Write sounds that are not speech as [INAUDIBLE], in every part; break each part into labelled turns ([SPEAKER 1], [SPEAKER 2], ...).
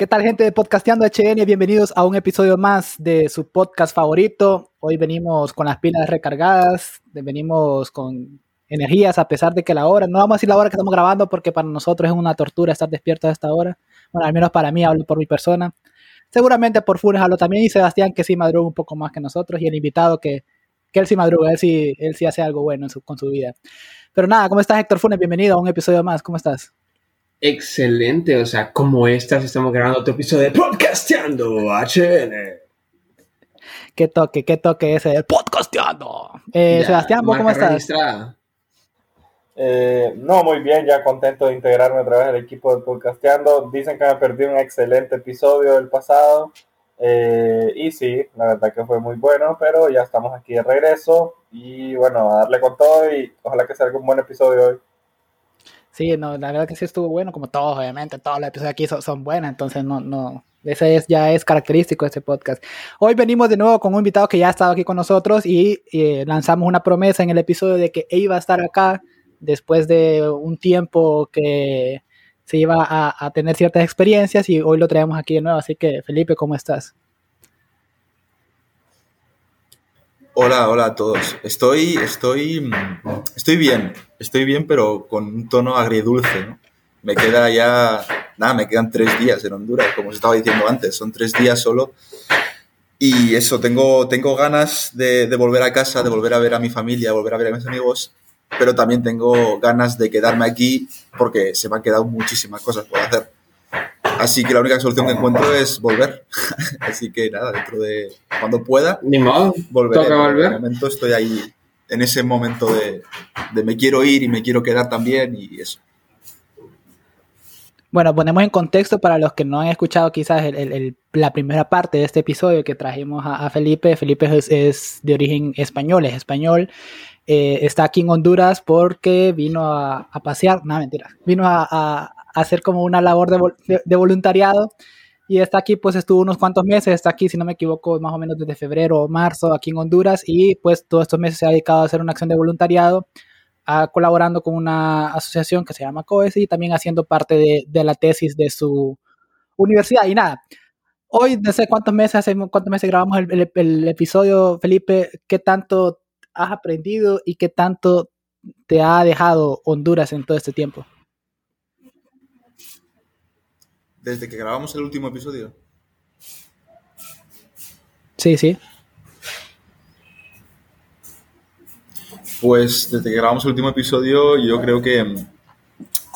[SPEAKER 1] ¿Qué tal gente de Podcasteando HN? Bienvenidos a un episodio más de su podcast favorito. Hoy venimos con las pilas recargadas, venimos con energías a pesar de que la hora, no vamos a decir la hora que estamos grabando porque para nosotros es una tortura estar despiertos a esta hora. Bueno, al menos para mí, hablo por mi persona. Seguramente por Funes hablo también y Sebastián que sí madruga un poco más que nosotros y el invitado que, que él sí madruga, él sí, él sí hace algo bueno con su vida. Pero nada, ¿cómo estás Héctor Funes? Bienvenido a un episodio más, ¿cómo estás?
[SPEAKER 2] Excelente, o sea, como estás, estamos grabando otro episodio de Podcasteando HN.
[SPEAKER 1] Qué toque, qué toque ese de Podcasteando. Eh, Sebastián, ¿cómo estás?
[SPEAKER 3] Eh, no, muy bien, ya contento de integrarme a través del equipo de Podcasteando. Dicen que me perdí un excelente episodio del pasado. Eh, y sí, la verdad que fue muy bueno, pero ya estamos aquí de regreso. Y bueno, a darle con todo y ojalá que salga un buen episodio hoy.
[SPEAKER 1] Sí, no, la verdad que sí estuvo bueno, como todos, obviamente, todos los episodios aquí son, son buenos, entonces no, no, ese es, ya es característico de este podcast. Hoy venimos de nuevo con un invitado que ya ha estado aquí con nosotros y lanzamos una promesa en el episodio de que iba a estar acá después de un tiempo que se iba a tener ciertas experiencias y hoy lo traemos aquí de nuevo. Así que, Felipe, ¿cómo estás?
[SPEAKER 4] Hola, hola a todos. Estoy, estoy, estoy bien, estoy bien, pero con un tono agridulce, ¿no? Me queda ya, nada, me quedan tres días en Honduras, como os estaba diciendo antes, son tres días solo. Y eso, tengo, tengo ganas de, de volver a casa, de volver a ver a mi familia, volver a ver a mis amigos, pero también tengo ganas de quedarme aquí porque se me han quedado muchísimas cosas por hacer. Así que la única solución que encuentro es volver. [LAUGHS] Así que nada, dentro de cuando pueda,
[SPEAKER 2] Ni modo,
[SPEAKER 4] volveré.
[SPEAKER 2] toca volver.
[SPEAKER 4] De momento estoy ahí en ese momento de, de me quiero ir y me quiero quedar también y eso.
[SPEAKER 1] Bueno, ponemos en contexto para los que no han escuchado quizás el, el, el, la primera parte de este episodio que trajimos a, a Felipe. Felipe es, es, de origen español, es español. Eh, está aquí en Honduras porque vino a, a pasear, no, mentira, vino a, a, hacer como una labor de, voluntariado y está aquí, pues estuvo unos cuantos meses, está aquí, si no me equivoco, más o menos desde febrero o marzo aquí en Honduras y pues todos estos meses se ha dedicado a hacer una acción de voluntariado, colaborando con una asociación que se llama COES y también haciendo parte de, la tesis de su universidad. Y nada, hoy no sé cuántos meses, hace cuántos meses grabamos el, el episodio, Felipe, ¿qué tanto has aprendido y qué tanto te ha dejado Honduras en todo este tiempo?
[SPEAKER 4] Desde que grabamos el último episodio.
[SPEAKER 1] Sí, sí.
[SPEAKER 4] Pues desde que grabamos el último episodio, yo creo que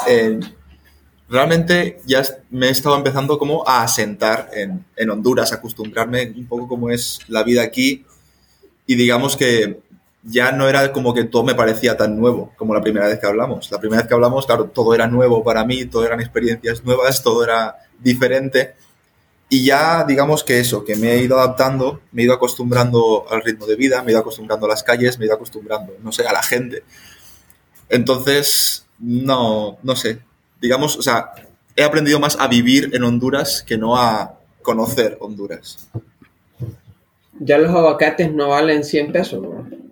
[SPEAKER 4] eh, realmente ya me he estado empezando como a asentar en, en, Honduras, a acostumbrarme un poco cómo es la vida aquí y digamos que ya no era como que todo me parecía tan nuevo como la primera vez que hablamos. La primera vez que hablamos, claro, todo era nuevo para mí, todo eran experiencias nuevas, todo era diferente. Y ya digamos que eso, que me he ido adaptando, me he ido acostumbrando al ritmo de vida, me he ido acostumbrando a las calles, me he ido acostumbrando, no sé, a la gente. Entonces, no, no sé. Digamos, o sea, he aprendido más a vivir en Honduras que no a conocer Honduras.
[SPEAKER 2] Ya los aguacates no valen 100 pesos, ¿no?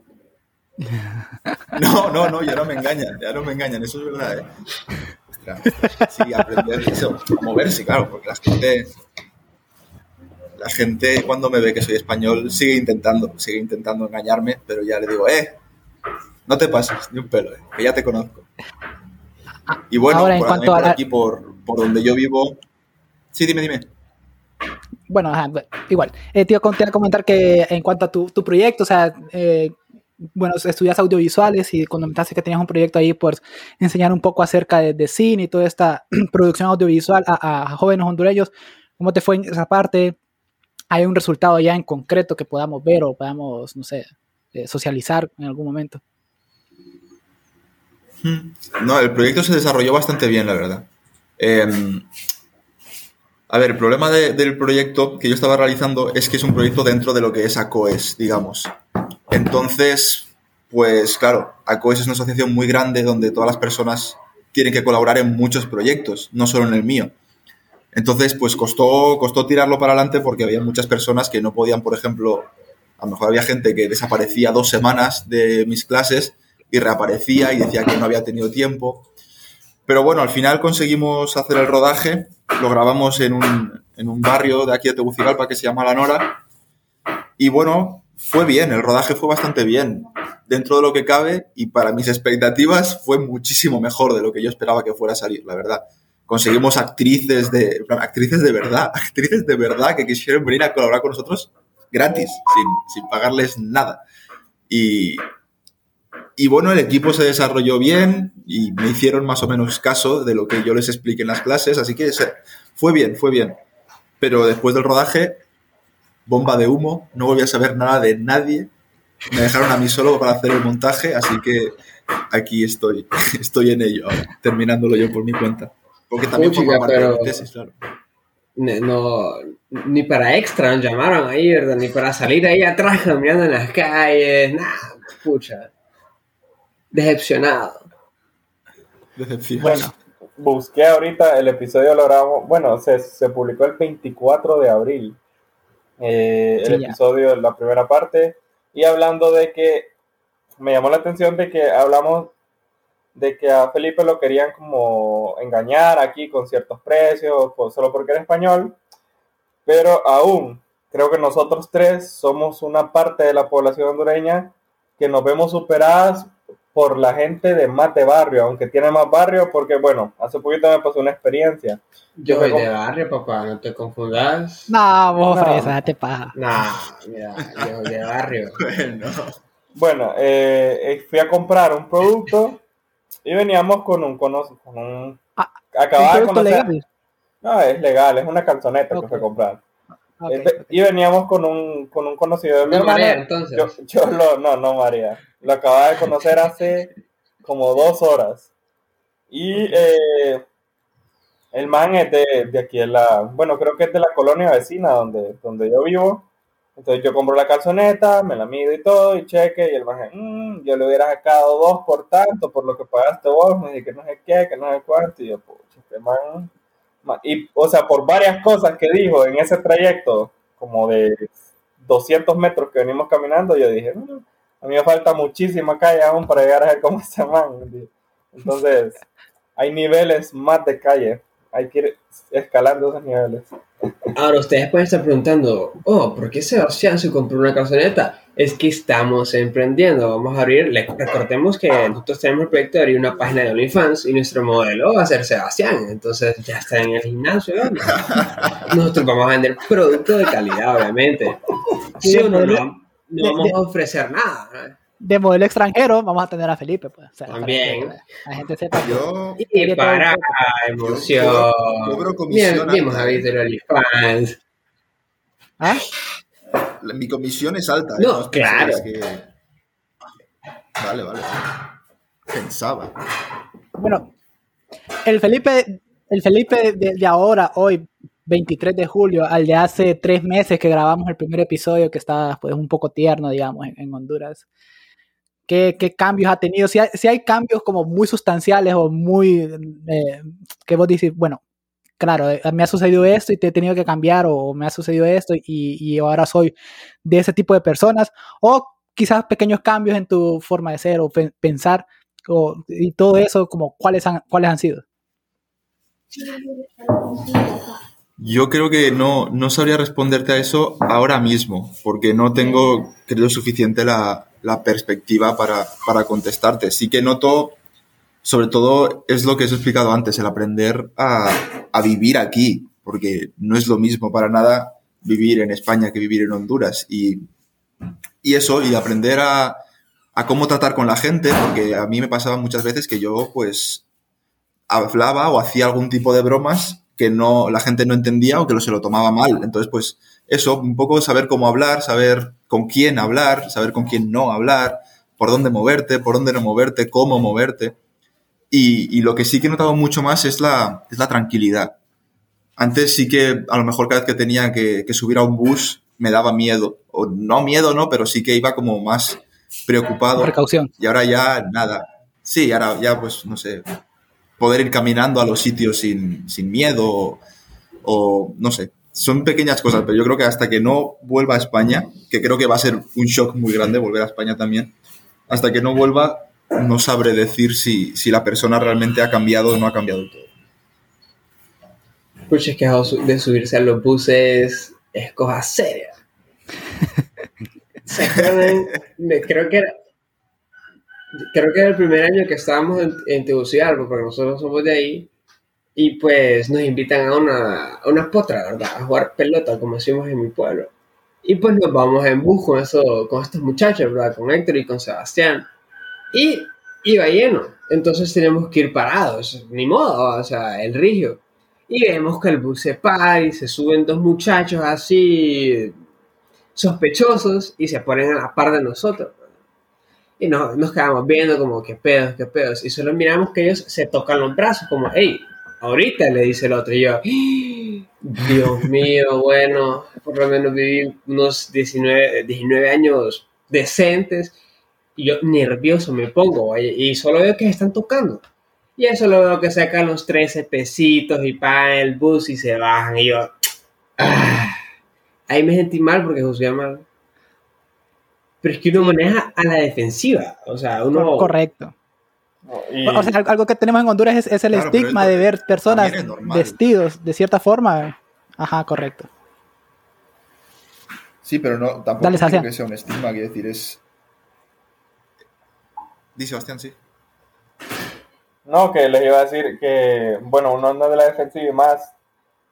[SPEAKER 4] No, no, no, ya no me engañan, ya no me engañan, eso es verdad. ¿eh? Sí, aprender eso, moverse, claro, porque la gente, la gente cuando me ve que soy español sigue intentando, sigue intentando engañarme, pero ya le digo, eh, no te pases ni un pelo, eh, que ya te conozco. Y bueno,
[SPEAKER 1] Ahora, en
[SPEAKER 4] por,
[SPEAKER 1] cuanto
[SPEAKER 4] por
[SPEAKER 1] a...
[SPEAKER 4] aquí, por, por donde yo vivo, sí, dime, dime
[SPEAKER 1] bueno, ajá, igual. Eh, te iba a comentar que en cuanto a tu, tu proyecto, o sea, eh, bueno, estudias audiovisuales y cuando comentaste que tenías un proyecto ahí, pues enseñar un poco acerca de, de cine y toda esta [CLEARS THROAT] producción audiovisual a, a, jóvenes hondureños. ¿Cómo te fue en esa parte? ¿Hay un resultado ya en concreto que podamos ver o podamos, no sé, eh, socializar en algún momento?
[SPEAKER 4] No, el proyecto se desarrolló bastante bien, la verdad. Eh, a ver, el problema de, del proyecto que yo estaba realizando es que es un proyecto dentro de lo que es ACOES, digamos. Entonces, pues claro, ACOES es una asociación muy grande donde todas las personas tienen que colaborar en muchos proyectos, no solo en el mío. Entonces, pues costó, costó tirarlo para adelante porque había muchas personas que no podían, por ejemplo, a lo mejor había gente que desaparecía dos semanas de mis clases y reaparecía y decía que no había tenido tiempo. Pero bueno, al final conseguimos hacer el rodaje, lo grabamos en un, en un barrio de aquí de Tegucigalpa que se llama La Nora. Y bueno, fue bien, el rodaje fue bastante bien, dentro de lo que cabe, y para mis expectativas fue muchísimo mejor de lo que yo esperaba que fuera a salir, la verdad. Conseguimos actrices de, actrices de verdad, [LAUGHS] actrices de verdad que quisieron venir a colaborar con nosotros gratis, sin, sin pagarles nada. Y, y bueno, el equipo se desarrolló bien y me hicieron más o menos caso de lo que yo les expliqué en las clases, así que fue bien, fue bien. Pero después del rodaje, bomba de humo, no volví a saber nada de nadie. Me dejaron a mí solo para hacer el montaje, así que aquí estoy, [LAUGHS] estoy en ello, terminándolo yo por mi cuenta. Porque también parte de mi tesis, claro.
[SPEAKER 2] No, ni para extra nos llamaron ahí, ¿verdad? Ni para salir ahí atrás caminando en las calles, nada, pucha decepcionado.
[SPEAKER 3] Bueno, busqué ahorita el episodio, lo grabamos, bueno, se, se publicó el 24 de abril. Eh, el episodio, la primera parte. Y hablando de que me llamó la atención de que hablamos de que a Felipe lo querían como engañar aquí con ciertos precios, solo porque era español. Pero aún creo que nosotros tres somos una parte de la población hondureña que nos vemos superadas por la gente de más de barrio, aunque tiene más barrio, porque bueno, hace poquito me pasó una experiencia.
[SPEAKER 2] Yo soy de barrio, papá, no te confundas.
[SPEAKER 1] No, vos no. fresa, te paja.
[SPEAKER 2] No, mira, yo soy de barrio. [LAUGHS]
[SPEAKER 3] bueno, bueno eh, eh, fui a comprar un producto y veníamos con un, con un ah, acababa de conocer. Legal? No, es legal, es una calzoneta que fui a comprar. Este, y veníamos con un, con un conocido de mi
[SPEAKER 2] no María, entonces.
[SPEAKER 3] Yo, yo lo, no, no María. Lo acababa de conocer hace como dos horas. Y eh, el man es de, de, aquí, en la, bueno, creo que es de la colonia vecina donde, donde yo vivo. Entonces yo compro la calzoneta, me la mido y todo, y cheque, y el man, mmm, yo le hubiera sacado dos por tanto, por lo que pagaste vos, me dije que no sé qué, que no sé cuánto, y yo, pucha, este man y, o sea, por varias cosas que dijo en ese trayecto, como de 200 metros que venimos caminando, yo dije, mm, a mí me falta muchísima calle aún para llegar a ver cómo se man. Entonces, hay niveles más de calle, hay que ir escalando esos niveles.
[SPEAKER 2] Ahora, ustedes pueden estar preguntando, oh, ¿por qué Sebastián se compró una calzoneta? Es que estamos emprendiendo, vamos a abrir, recordemos que nosotros tenemos el proyecto de abrir una página de OnlyFans y nuestro modelo va a ser Sebastián, entonces ya está en el gimnasio, [LAUGHS] Nosotros vamos a vender productos de calidad, obviamente. Sí o no, no, vamos a ofrecer nada.
[SPEAKER 1] De modelo extranjero vamos a tener a Felipe, pues.
[SPEAKER 2] También.
[SPEAKER 1] la gente sepa.
[SPEAKER 4] Yo,
[SPEAKER 2] y para emoción. Cobro comisión. Vimos a Víctor OnlyFans.
[SPEAKER 1] ¿Ah?
[SPEAKER 4] mi comisión es alta.
[SPEAKER 2] ¿eh? No, claro.
[SPEAKER 4] Vale, vale. Pensaba.
[SPEAKER 1] Bueno, el Felipe, el Felipe de, ahora, hoy, 23 de julio, al de hace tres meses que grabamos el primer episodio, que está pues, un poco tierno, digamos, en, Honduras. ¿Qué, ¿Qué, cambios ha tenido? Si hay, si hay, cambios como muy sustanciales o muy... Eh, que vos dices, bueno, claro, eh, me ha sucedido esto y te he tenido que cambiar o me ha sucedido esto y, y ahora soy de ese tipo de personas o quizás pequeños cambios en tu forma de ser o pensar o, y todo eso, como cuáles han, cuáles han sido.
[SPEAKER 4] Yo creo que no, no sabría responderte a eso ahora mismo, porque no tengo, creo, suficiente la, la perspectiva para, para contestarte. Sí que noto sobre todo es lo que os he explicado antes, el aprender a, a, vivir aquí, porque no es lo mismo para nada vivir en España que vivir en Honduras. Y, y eso, y aprender a, a, cómo tratar con la gente, porque a mí me pasaba muchas veces que yo pues hablaba o hacía algún tipo de bromas que no, la gente no entendía o que se lo tomaba mal. Entonces, pues eso, un poco saber cómo hablar, saber con quién hablar, saber con quién no hablar, por dónde moverte, por dónde no moverte, cómo moverte. Y, lo que sí que he notado mucho más es la, es la tranquilidad. Antes sí que a lo mejor cada vez que tenía que, subir a un bus me daba miedo. O no miedo, ¿no? Pero sí que iba como más preocupado.
[SPEAKER 1] Precaución.
[SPEAKER 4] Y ahora ya nada. Sí, ahora ya pues no sé, poder ir caminando a los sitios sin, sin miedo o, o, no sé. Son pequeñas cosas, pero yo creo que hasta que no vuelva a España, que creo que va a ser un shock muy grande volver a España también, hasta que no vuelva no sabré decir si, si, la persona realmente ha cambiado o no ha cambiado todo.
[SPEAKER 2] Pucha, es que de subirse a los buses es cosa seria. [LAUGHS] ¿Se acuerdan? Creo que era, creo que era el primer año que estábamos en, en Tegucigalpa, porque nosotros somos de ahí, y pues nos invitan a una, a una potra, ¿verdad? A jugar pelota, como decimos en mi pueblo. Y pues nos vamos en bus con, eso, con estos muchachos, ¿verdad? Con Héctor y con Sebastián. Y iba lleno, entonces tenemos que ir parados, ni modo, o sea, el rigio. Y vemos que el bus se para y se suben dos muchachos así sospechosos y se ponen a la par de nosotros. Y nos, nos quedamos viendo como que pedos, que pedos. Y solo miramos que ellos se tocan los brazos como, hey, ahorita le dice el otro. Y yo, "Ah, Dios mío, bueno, por lo menos viví unos 19, 19 años decentes. Y yo nervioso me pongo y solo veo que se están tocando. Y eso lo veo que sacan los 13 pesitos y pagan el bus y se bajan. Y yo, ah, ahí me sentí mal porque juzgué mal. Pero es que uno maneja a la defensiva. O sea, uno.
[SPEAKER 1] Correcto.
[SPEAKER 3] Y-
[SPEAKER 1] O sea, algo que tenemos en Honduras es, es el
[SPEAKER 4] Claro,
[SPEAKER 1] estigma de ver personas vestidos de cierta forma. Ajá, correcto.
[SPEAKER 4] Sí, pero no, tampoco
[SPEAKER 1] Dale,
[SPEAKER 4] creo que sea un estigma, quiero decir, es... Di Sebastián, sí.
[SPEAKER 3] No, que les iba a decir que, bueno, uno anda de la defensiva y más.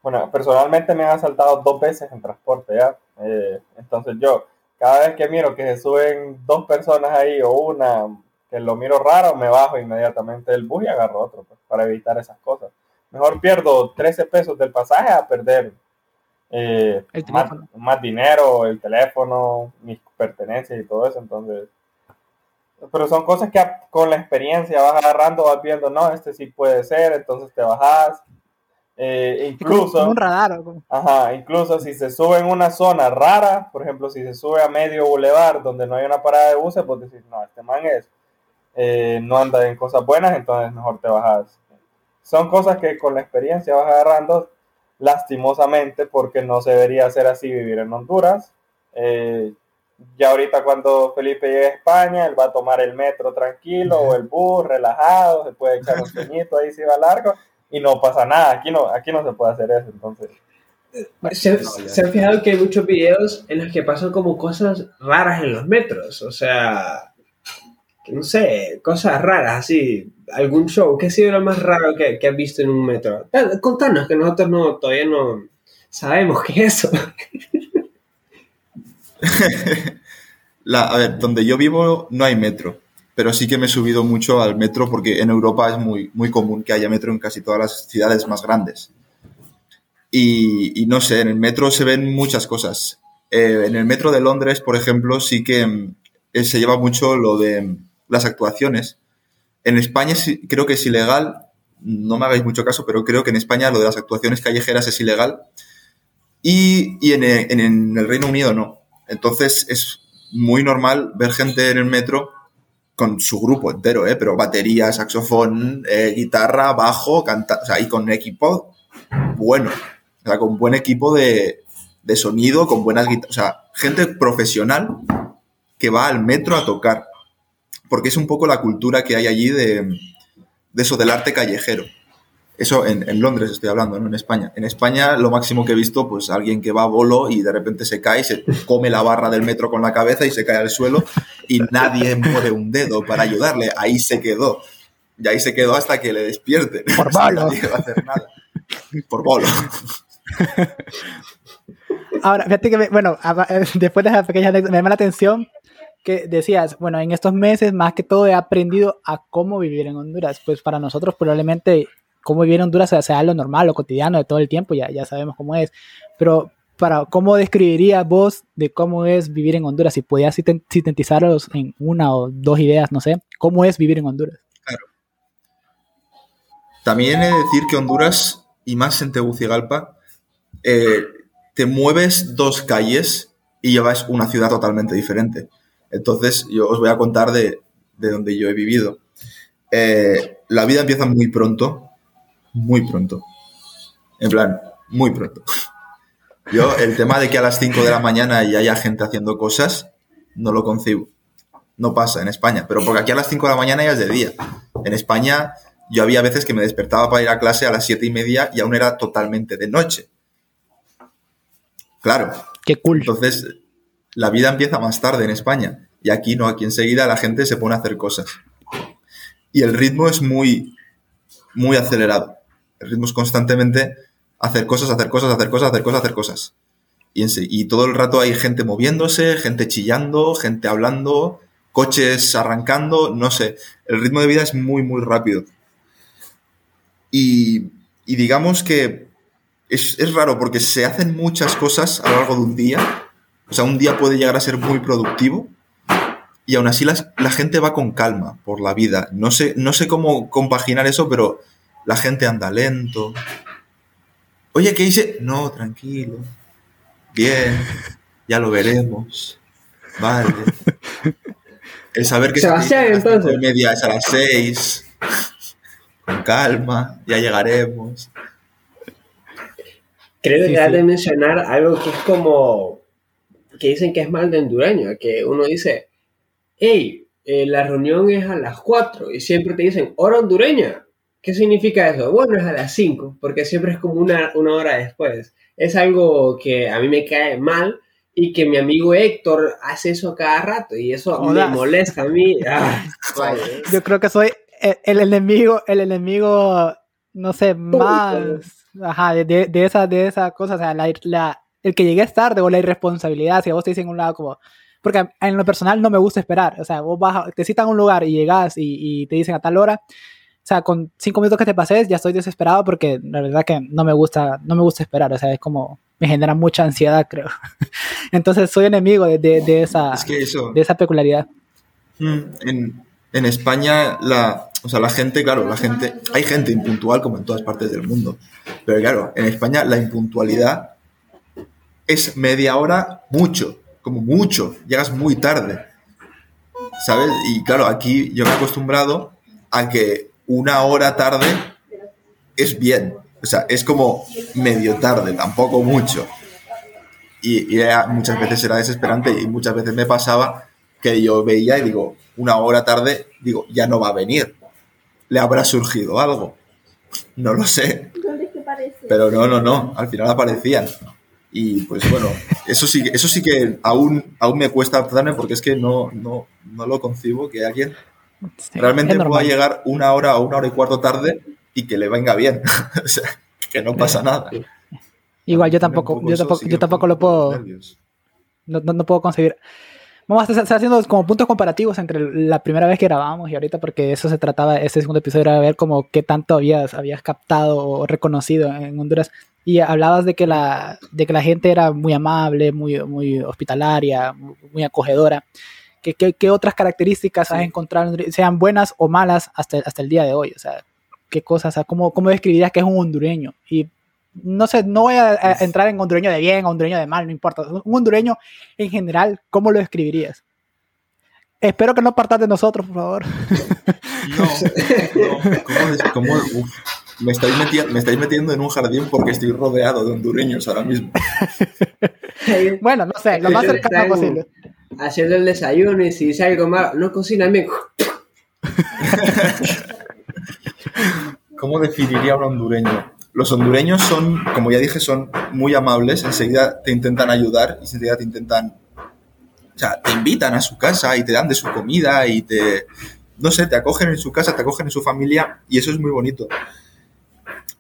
[SPEAKER 3] Bueno, personalmente me han asaltado dos veces en transporte, ¿ya? Eh, entonces yo, cada vez que miro que se suben dos personas ahí o una, que lo miro raro, me bajo inmediatamente del bus y agarro otro, pues, para evitar esas cosas. Mejor pierdo 13 pesos del pasaje a perder eh, más, más dinero, el teléfono, mis pertenencias y todo eso, entonces pero son cosas que con la experiencia vas agarrando, vas viendo, no, este sí puede ser, entonces te bajas. Eh,
[SPEAKER 1] como-
[SPEAKER 3] incluso,
[SPEAKER 1] un radar. como-
[SPEAKER 3] ajá, incluso si se sube en una zona rara, por ejemplo, si se sube a medio bulevar donde no hay una parada de buses, pues decís, no, este man es, eh, no anda en cosas buenas, entonces mejor te bajas. Son cosas que con la experiencia vas agarrando, lastimosamente, porque no se debería hacer así vivir en Honduras. Eh, ya ahorita cuando Felipe llegue a España, él va a tomar el metro tranquilo o el bus relajado, se puede echar un sueñito ahí si va largo y no pasa nada. Aquí no, aquí no se puede hacer eso, entonces.
[SPEAKER 2] ¿Se, se han fijado que hay muchos videos en los que pasan como cosas raras en los metros? O sea, no sé, cosas raras así. Algún show. ¿Qué ha sido lo más raro que, que has visto en un metro? Eh, Contanos, que nosotros no, todavía no sabemos qué es eso. [LAUGHS]
[SPEAKER 4] La, a ver, donde yo vivo no hay metro, pero sí que me he subido mucho al metro porque en Europa es muy, muy común que haya metro en casi todas las ciudades más grandes. Y, no sé, en el metro se ven muchas cosas. Eh, en el metro de Londres, por ejemplo, sí que mm, eh, se lleva mucho lo de mm, las actuaciones. En España creo que es ilegal, no me hagáis mucho caso, pero creo que en España lo de las actuaciones callejeras es ilegal y, y en, e- en- en el Reino Unido no. Entonces es muy normal ver gente en el metro con su grupo entero, ¿eh? pero batería, saxofón, eh, guitarra, bajo, canta, o sea, y con equipo bueno, o sea, con buen equipo de, de sonido, con buenas guitarras, o sea, gente profesional que va al metro a tocar, porque es un poco la cultura que hay allí de, de eso, del arte callejero. Eso en, en Londres estoy hablando, no en España. En España lo máximo que he visto, pues alguien que va a bolo y de repente se cae, se come la barra del metro con la cabeza y se cae al suelo y nadie mueve un dedo para ayudarle. Ahí se quedó. Y ahí se quedó hasta que le despierten. [LAUGHS]
[SPEAKER 1] Por bolo.
[SPEAKER 4] Nadie va a hacer nada. Por bolo.
[SPEAKER 1] Ahora, fíjate que, me- bueno, después de esa pequeña anécdota, me llama la atención que decías, bueno, en estos meses más que todo he aprendido a cómo vivir en Honduras. Pues para nosotros probablemente cómo vivir en Honduras sea, sea lo normal, lo cotidiano de todo el tiempo, ya, ya sabemos cómo es. Pero para cómo describirías vos de cómo es vivir en Honduras, si siten- sintetizarlos en una o dos ideas, no sé, cómo es vivir en Honduras.
[SPEAKER 4] También he de decir que Honduras, y más en Tegucigalpa, eh, te mueves dos calles y llevas una ciudad totalmente diferente. Entonces, yo os voy a contar de, de donde yo he vivido. Eh, la vida empieza muy pronto, muy pronto. En plan, muy pronto. Yo, el tema de que a las 5 de la mañana ya haya gente haciendo cosas, no lo concibo. No pasa en España, pero porque aquí a las 5 de la mañana ya es de día. En España yo había veces que me despertaba para ir a clase a las siete y media y aún era totalmente de noche. Claro.
[SPEAKER 1] Qué cool.
[SPEAKER 4] Entonces, la vida empieza más tarde en España. Y aquí no, aquí enseguida la gente se pone a hacer cosas. Y el ritmo es muy, muy acelerado. El ritmo es constantemente hacer cosas, hacer cosas, hacer cosas, hacer cosas, hacer cosas. Y, y todo el rato hay gente moviéndose, gente chillando, gente hablando, coches arrancando, no sé. El ritmo de vida es muy, muy rápido. Y, y digamos que es, es, raro porque se hacen muchas cosas a lo largo de un día. O sea, un día puede llegar a ser muy productivo y aún así la, la gente va con calma por la vida. No sé, no sé cómo compaginar eso, pero la gente anda lento. Oye, ¿qué hice? No, tranquilo. Bien, ya lo veremos. Vale. El saber que
[SPEAKER 2] Sebastián,
[SPEAKER 4] se
[SPEAKER 2] entonces.
[SPEAKER 4] media es a las seis. Con calma, ya llegaremos.
[SPEAKER 2] Creo
[SPEAKER 1] Sí,
[SPEAKER 2] que has
[SPEAKER 1] sí.
[SPEAKER 2] de mencionar algo que es como que dicen que es mal de hondureño, que uno dice, hey, eh, la reunión es a las 4 y siempre te dicen hora hondureña. ¿Qué significa eso? Bueno, es a las 5, porque siempre es como una, una hora después. Es algo que a mí me cae mal y que mi amigo Héctor hace eso cada rato y eso
[SPEAKER 1] Jodas.
[SPEAKER 2] me molesta a mí. [LAUGHS] Ah, vaya.
[SPEAKER 1] Yo creo que soy el, el enemigo, el enemigo, no sé, más, ajá, de, de, esa, de esa cosa, o sea, la, la- el que llegues tarde o la irresponsabilidad, si a vos te dicen un lado como, porque en lo personal no me gusta esperar, o sea, vos vas, te citan a un lugar y llegas y, y te dicen a tal hora, o sea, con cinco minutos que te pases ya estoy desesperado porque la verdad que no me gusta, no me gusta esperar, o sea, es como, me genera mucha ansiedad, creo. [LAUGHS] Entonces soy enemigo de, de, de esa,
[SPEAKER 4] Es que eso.
[SPEAKER 1] de esa peculiaridad.
[SPEAKER 4] Mm, En, en España, la, o sea, la gente, claro, la gente, hay gente impuntual como en todas partes del mundo, pero claro, en España la impuntualidad es media hora mucho, como mucho, llegas muy tarde, ¿sabes? Y claro, aquí yo me he acostumbrado a que una hora tarde es bien, o sea, es como medio tarde, tampoco mucho. Y, y era- muchas veces era desesperante y muchas veces me pasaba que yo veía y digo, una hora tarde, digo, ya no va a venir. ¿Le habrá surgido algo? No lo sé. Pero no, no, no. Al final aparecían. Y pues bueno, eso sí, eso sí que aún, aún me cuesta adaptarme porque es que no, no, no lo concibo que alguien
[SPEAKER 1] Sí,
[SPEAKER 4] realmente pueda llegar una hora o una hora y cuarto tarde y que le venga bien. [LAUGHS] o sea, que no pasa nada.
[SPEAKER 1] Igual yo tampoco,
[SPEAKER 4] poco
[SPEAKER 1] yo tampoco, yo tampoco lo puedo, no, no- puedo concebir. Vamos a estar haciendo como puntos comparativos entre la primera vez que grabamos y ahorita, porque eso se trataba, este segundo episodio era ver como qué tanto habías, habías captado o reconocido en Honduras. Y hablabas de que la, de que la gente era muy amable, muy, muy hospitalaria, muy acogedora. ¿Qué, qué, qué otras características has encontrado, sean buenas o malas hasta, hasta el día de hoy? O sea, ¿qué cosas, o sea, cómo, cómo describirías que es un hondureño? Y no sé, no voy a, a entrar en hondureño de bien o hondureño de mal, no importa. Un hondureño en general, ¿cómo lo describirías? Espero que no partas de nosotros, por favor. [LAUGHS]
[SPEAKER 4] No, no, ¿cómo es- cómo- uf, me, estáis metiendo, me estáis metiendo en un jardín porque estoy rodeado de hondureños ahora mismo. [LAUGHS]
[SPEAKER 1] Bueno, no sé, lo más cercano posible.
[SPEAKER 2] Haciendo el desayuno y si dice algo malo, no cocinan bien.
[SPEAKER 4] ¿Cómo definiría un hondureño? Los hondureños son, como ya dije, son muy amables, enseguida te intentan ayudar y enseguida te intentan, o sea, te invitan a su casa y te dan de su comida y te, no sé, te acogen en su casa, te acogen en su familia y eso es muy bonito.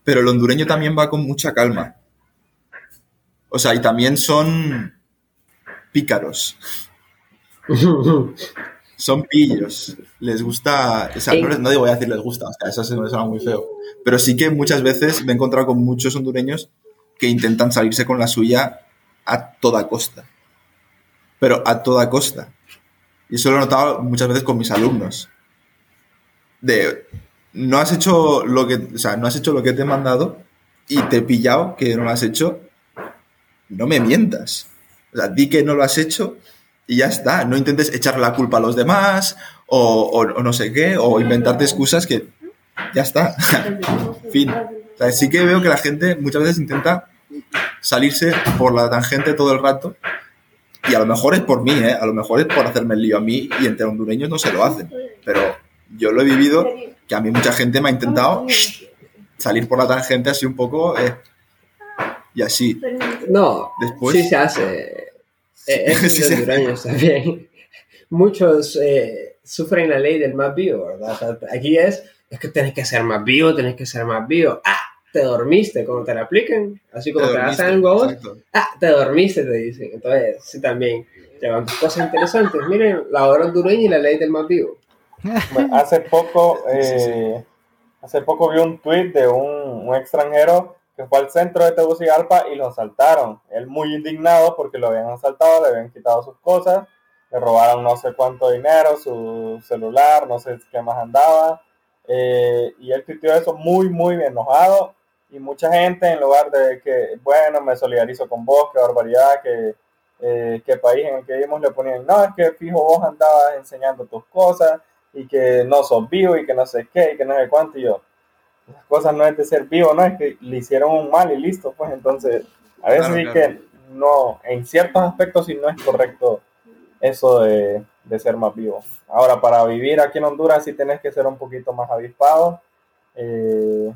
[SPEAKER 4] Pero el hondureño también va con mucha calma. O sea, y también son pícaros, [LAUGHS] son pillos. Les gusta, o sea, no, digo voy a decir les gusta, o sea, eso se me suena muy feo. Pero sí que muchas veces me he encontrado con muchos hondureños que intentan salirse con la suya a toda costa. Pero a toda costa. Y eso lo he notado muchas veces con mis alumnos. De, no has hecho lo que, o sea, no has hecho lo que te he mandado y te he pillado que no lo has hecho, no me mientas. O sea, di que no lo has hecho y ya está. No intentes echar la culpa a los demás o, o- o no sé qué, o inventarte excusas que ya está. [LAUGHS] fin. O sea, sí que veo que la gente muchas veces intenta salirse por la tangente todo el rato y a lo mejor es por mí, ¿eh? A lo mejor es por hacerme el lío a mí y entre hondureños no se lo hacen. Pero yo lo he vivido que a mí mucha gente me ha intentado salir por la tangente así un poco eh, y así.
[SPEAKER 2] No,
[SPEAKER 4] Después-
[SPEAKER 2] sí se hace. Eh, Es [LAUGHS]
[SPEAKER 4] Sí
[SPEAKER 2] también. [LAUGHS] Muchos eh, sufren la ley del más vivo, ¿verdad? O sea, aquí es, es que tenés que ser más vivo, tenés que ser más vivo. Ah, te dormiste cuando te la aplican, así como te,
[SPEAKER 4] dormiste,
[SPEAKER 2] hacen algo a vos. Ah, te dormiste, te dicen. Entonces, sí, también llevan cosas interesantes. Miren, la hora hondureña y la ley del más vivo.
[SPEAKER 3] Hace poco, [LAUGHS] eh, hace poco vi un tweet de un, un extranjero que fue al centro de Tegucigalpa y lo asaltaron. Él muy indignado porque lo habían asaltado, le habían quitado sus cosas, le robaron no sé cuánto dinero, su celular, no sé qué más andaba. Eh, y él tuiteó eso muy, muy enojado. Y mucha gente, en lugar de que, bueno, me solidarizo con vos, qué barbaridad, que, eh, qué país en el que vivimos, le ponían, no, es que fijo, vos andabas enseñando tus cosas y que no sos vivo y que no sé qué y que no sé cuánto. Y yo, las cosas no es de ser vivo, no es que le hicieron un mal y listo, pues entonces, a veces
[SPEAKER 4] Claro,
[SPEAKER 3] sí
[SPEAKER 4] claro.
[SPEAKER 3] que no, en ciertos aspectos sí no es correcto eso de, de ser más vivo. Ahora, para vivir aquí en Honduras sí tenés que ser un poquito más avispado, eh,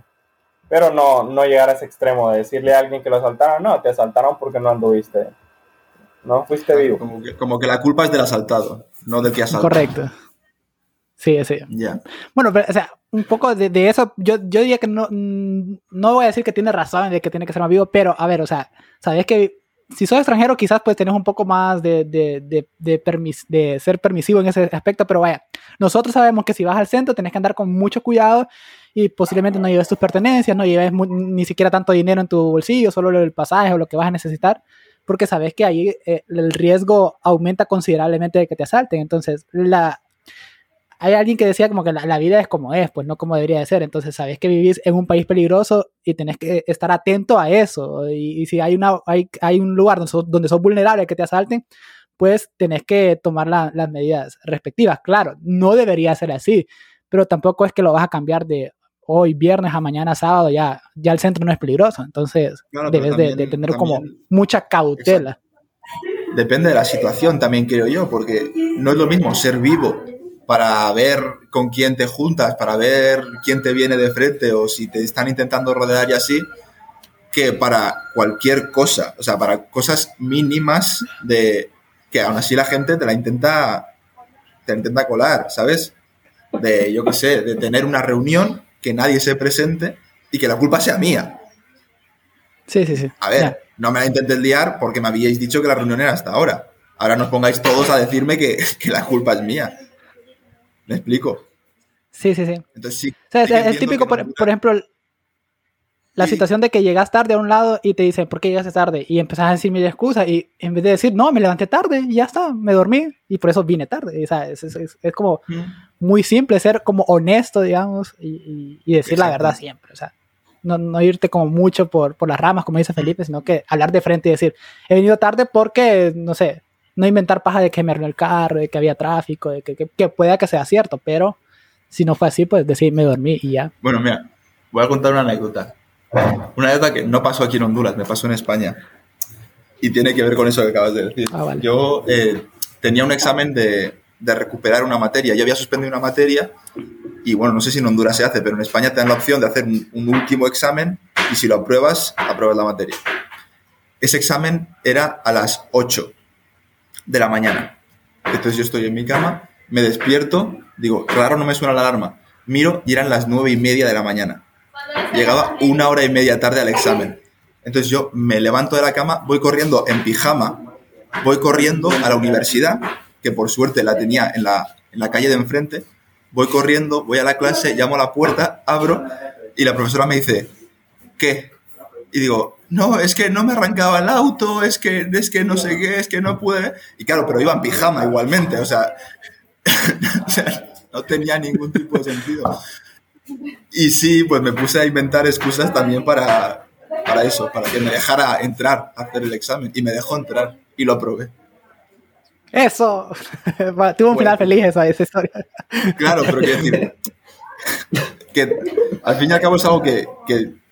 [SPEAKER 3] pero no, no llegar a ese extremo de decirle a alguien que lo asaltaron, no, te asaltaron porque no anduviste, no fuiste vivo.
[SPEAKER 4] Como que, como que la culpa es del asaltado, no del que asalta.
[SPEAKER 1] Correcto. Sí, sí.
[SPEAKER 4] Ya.
[SPEAKER 1] Bueno, pero, o sea, un poco de, de eso, yo, yo diría que no, no voy a decir que tiene razón de que tiene que ser más vivo, pero a ver, o sea, sabes que si sos extranjero quizás pues tenés un poco más de, de, de, de, permis- de ser permisivo en ese aspecto, pero vaya, nosotros sabemos que si vas al centro tenés que andar con mucho cuidado y posiblemente no lleves tus pertenencias, no lleves mu- ni siquiera tanto dinero en tu bolsillo, solo el pasaje o lo que vas a necesitar, porque sabes que ahí eh, el riesgo aumenta considerablemente de que te asalten. Entonces, la, hay alguien que decía como que la, la vida es como es, pues no como debería de ser. Entonces, sabes que vivís en un país peligroso y tenés que estar atento a eso. Y, y si hay, una, hay, hay un lugar donde sos, donde sos vulnerable a que te asalten, pues tenés que tomar la- las medidas respectivas. Claro, no debería ser así, pero tampoco es que lo vas a cambiar de hoy viernes a mañana sábado, ya, ya el centro no es peligroso. Entonces,
[SPEAKER 4] Claro,
[SPEAKER 1] debes de- de,
[SPEAKER 4] también-
[SPEAKER 1] tener como
[SPEAKER 4] también-
[SPEAKER 1] mucha cautela.
[SPEAKER 4] Depende de la situación también, creo yo, porque no es lo mismo ser vivo para ver con quién te juntas, para ver quién te viene de frente o si te están intentando rodear y así, que para cualquier cosa, o sea, para cosas mínimas de que aún así la gente te la intenta, te la intenta colar, ¿sabes? De, yo qué sé, de tener una reunión, que nadie se presente y que la culpa sea mía.
[SPEAKER 1] Sí, sí, sí.
[SPEAKER 4] A ver,
[SPEAKER 1] Ya.
[SPEAKER 4] no me la intentéis liar porque me habíais dicho que la reunión era hasta ahora. Ahora nos pongáis todos a decirme que, que la culpa es mía. ¿Me explico?
[SPEAKER 1] Sí, sí, sí.
[SPEAKER 4] Entonces sí.
[SPEAKER 1] O sea, es, es típico, por, por ejemplo, la
[SPEAKER 4] Sí.
[SPEAKER 1] situación de que llegas tarde a un lado y te dicen, ¿por qué llegaste tarde? Y empezás a decir mil excusas y en vez de decir, no, me levanté tarde y ya está, me dormí y por eso vine tarde. Y, o sea, es, es- es- como muy simple ser como honesto, digamos, y, y- y decir la verdad siempre. O sea, no, no irte como mucho por, por las ramas, como dice Felipe, sino que hablar de frente y decir, he venido tarde porque, no sé, no inventar paja de que me arruinó el carro, de que había tráfico, de que, que, que pueda que sea cierto, pero si no fue así, pues decir, me dormí y ya.
[SPEAKER 4] Bueno, mira, voy a contar una anécdota. Una anécdota que no pasó aquí en Honduras, me pasó en España. Y tiene que ver con eso que acabas de decir.
[SPEAKER 1] Ah, vale.
[SPEAKER 4] Yo eh, tenía un examen de, de recuperar una materia. Yo había suspendido una materia y bueno, no sé si en Honduras se hace, pero en España te dan la opción de hacer un, un último examen y si lo apruebas, apruebas la materia. Ese examen era a las 8 de la mañana. Entonces yo estoy en mi cama, me despierto, digo, raro no me suena la alarma. Miro y eran las nueve y media de la mañana. Llegaba una hora y media tarde al examen. Entonces yo me levanto de la cama, voy corriendo en pijama, voy corriendo a la universidad, que por suerte la tenía en la, en la calle de enfrente, voy corriendo, voy a la clase, llamo a la puerta, abro y la profesora me dice, ¿qué? Y digo, no, es que no me arrancaba el auto, es que, es que no sé qué, es que no pude. Y claro, pero iba en pijama igualmente, o sea, [LAUGHS] o sea, no tenía ningún tipo de sentido. Y sí, pues me puse a inventar excusas también para, para eso, para que me dejara entrar a hacer el examen. Y me dejó entrar y lo aprobé.
[SPEAKER 1] Eso, [LAUGHS] tuvo un final feliz esa, esa historia.
[SPEAKER 4] Claro, pero quiero decir que al fin y al cabo es algo que, que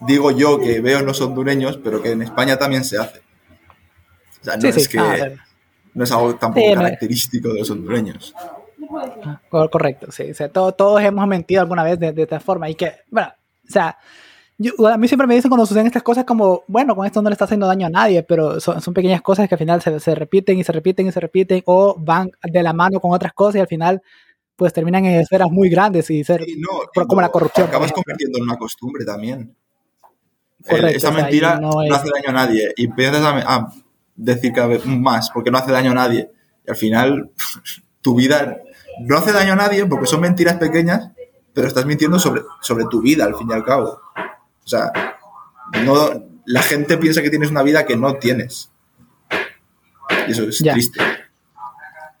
[SPEAKER 4] digo yo que veo en los hondureños, pero que en España también se hace. O sea, no
[SPEAKER 1] Sí,
[SPEAKER 4] es
[SPEAKER 1] sí,
[SPEAKER 4] que
[SPEAKER 1] ah,
[SPEAKER 4] no es algo tampoco
[SPEAKER 1] Sí,
[SPEAKER 4] característico de los hondureños.
[SPEAKER 1] Ah, correcto, sí. O sea, todos hemos mentido alguna vez de, de esta forma. Y que, bueno, o sea, a mí siempre me dicen cuando suceden estas cosas como, bueno, con esto no le está haciendo daño a nadie, pero son, son pequeñas cosas que al final se, se, repiten y se repiten y se repiten o van de la mano con otras cosas y al final pues terminan en esferas muy grandes y ser como la corrupción.
[SPEAKER 4] Acabas convirtiendo en una costumbre también. Correcto, Esta mentira no, hace daño a nadie y empiezas a, decir cada vez más porque no hace daño a nadie y al final [LAUGHS] tu vida no hace daño a nadie porque son mentiras pequeñas, pero estás mintiendo sobre, sobre tu vida al fin y al cabo. O sea, no, la gente piensa que tienes una vida que no tienes. Y eso es triste.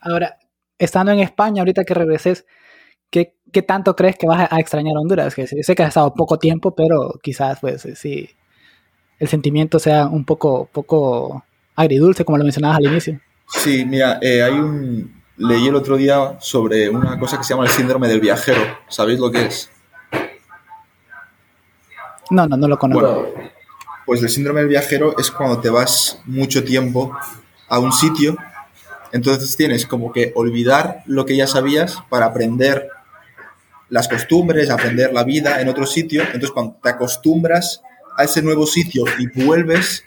[SPEAKER 1] Ahora, estando en España, ahorita que regreses, ¿qué, ¿qué, tanto crees que vas a extrañar Honduras? Que sé que has estado poco tiempo, pero quizás, pues, sí, el sentimiento sea un poco, poco agridulce, como lo mencionabas al inicio.
[SPEAKER 4] Sí, mira, eh, hay un... Leí el otro día sobre una cosa que se llama el síndrome del viajero. ¿Sabéis lo que es?
[SPEAKER 1] No, no, no lo conozco.
[SPEAKER 4] pues el síndrome del viajero es cuando te vas mucho tiempo a un sitio, entonces tienes como que olvidar lo que ya sabías para aprender las costumbres, aprender la vida en otro sitio. Entonces cuando te acostumbras a ese nuevo sitio y vuelves,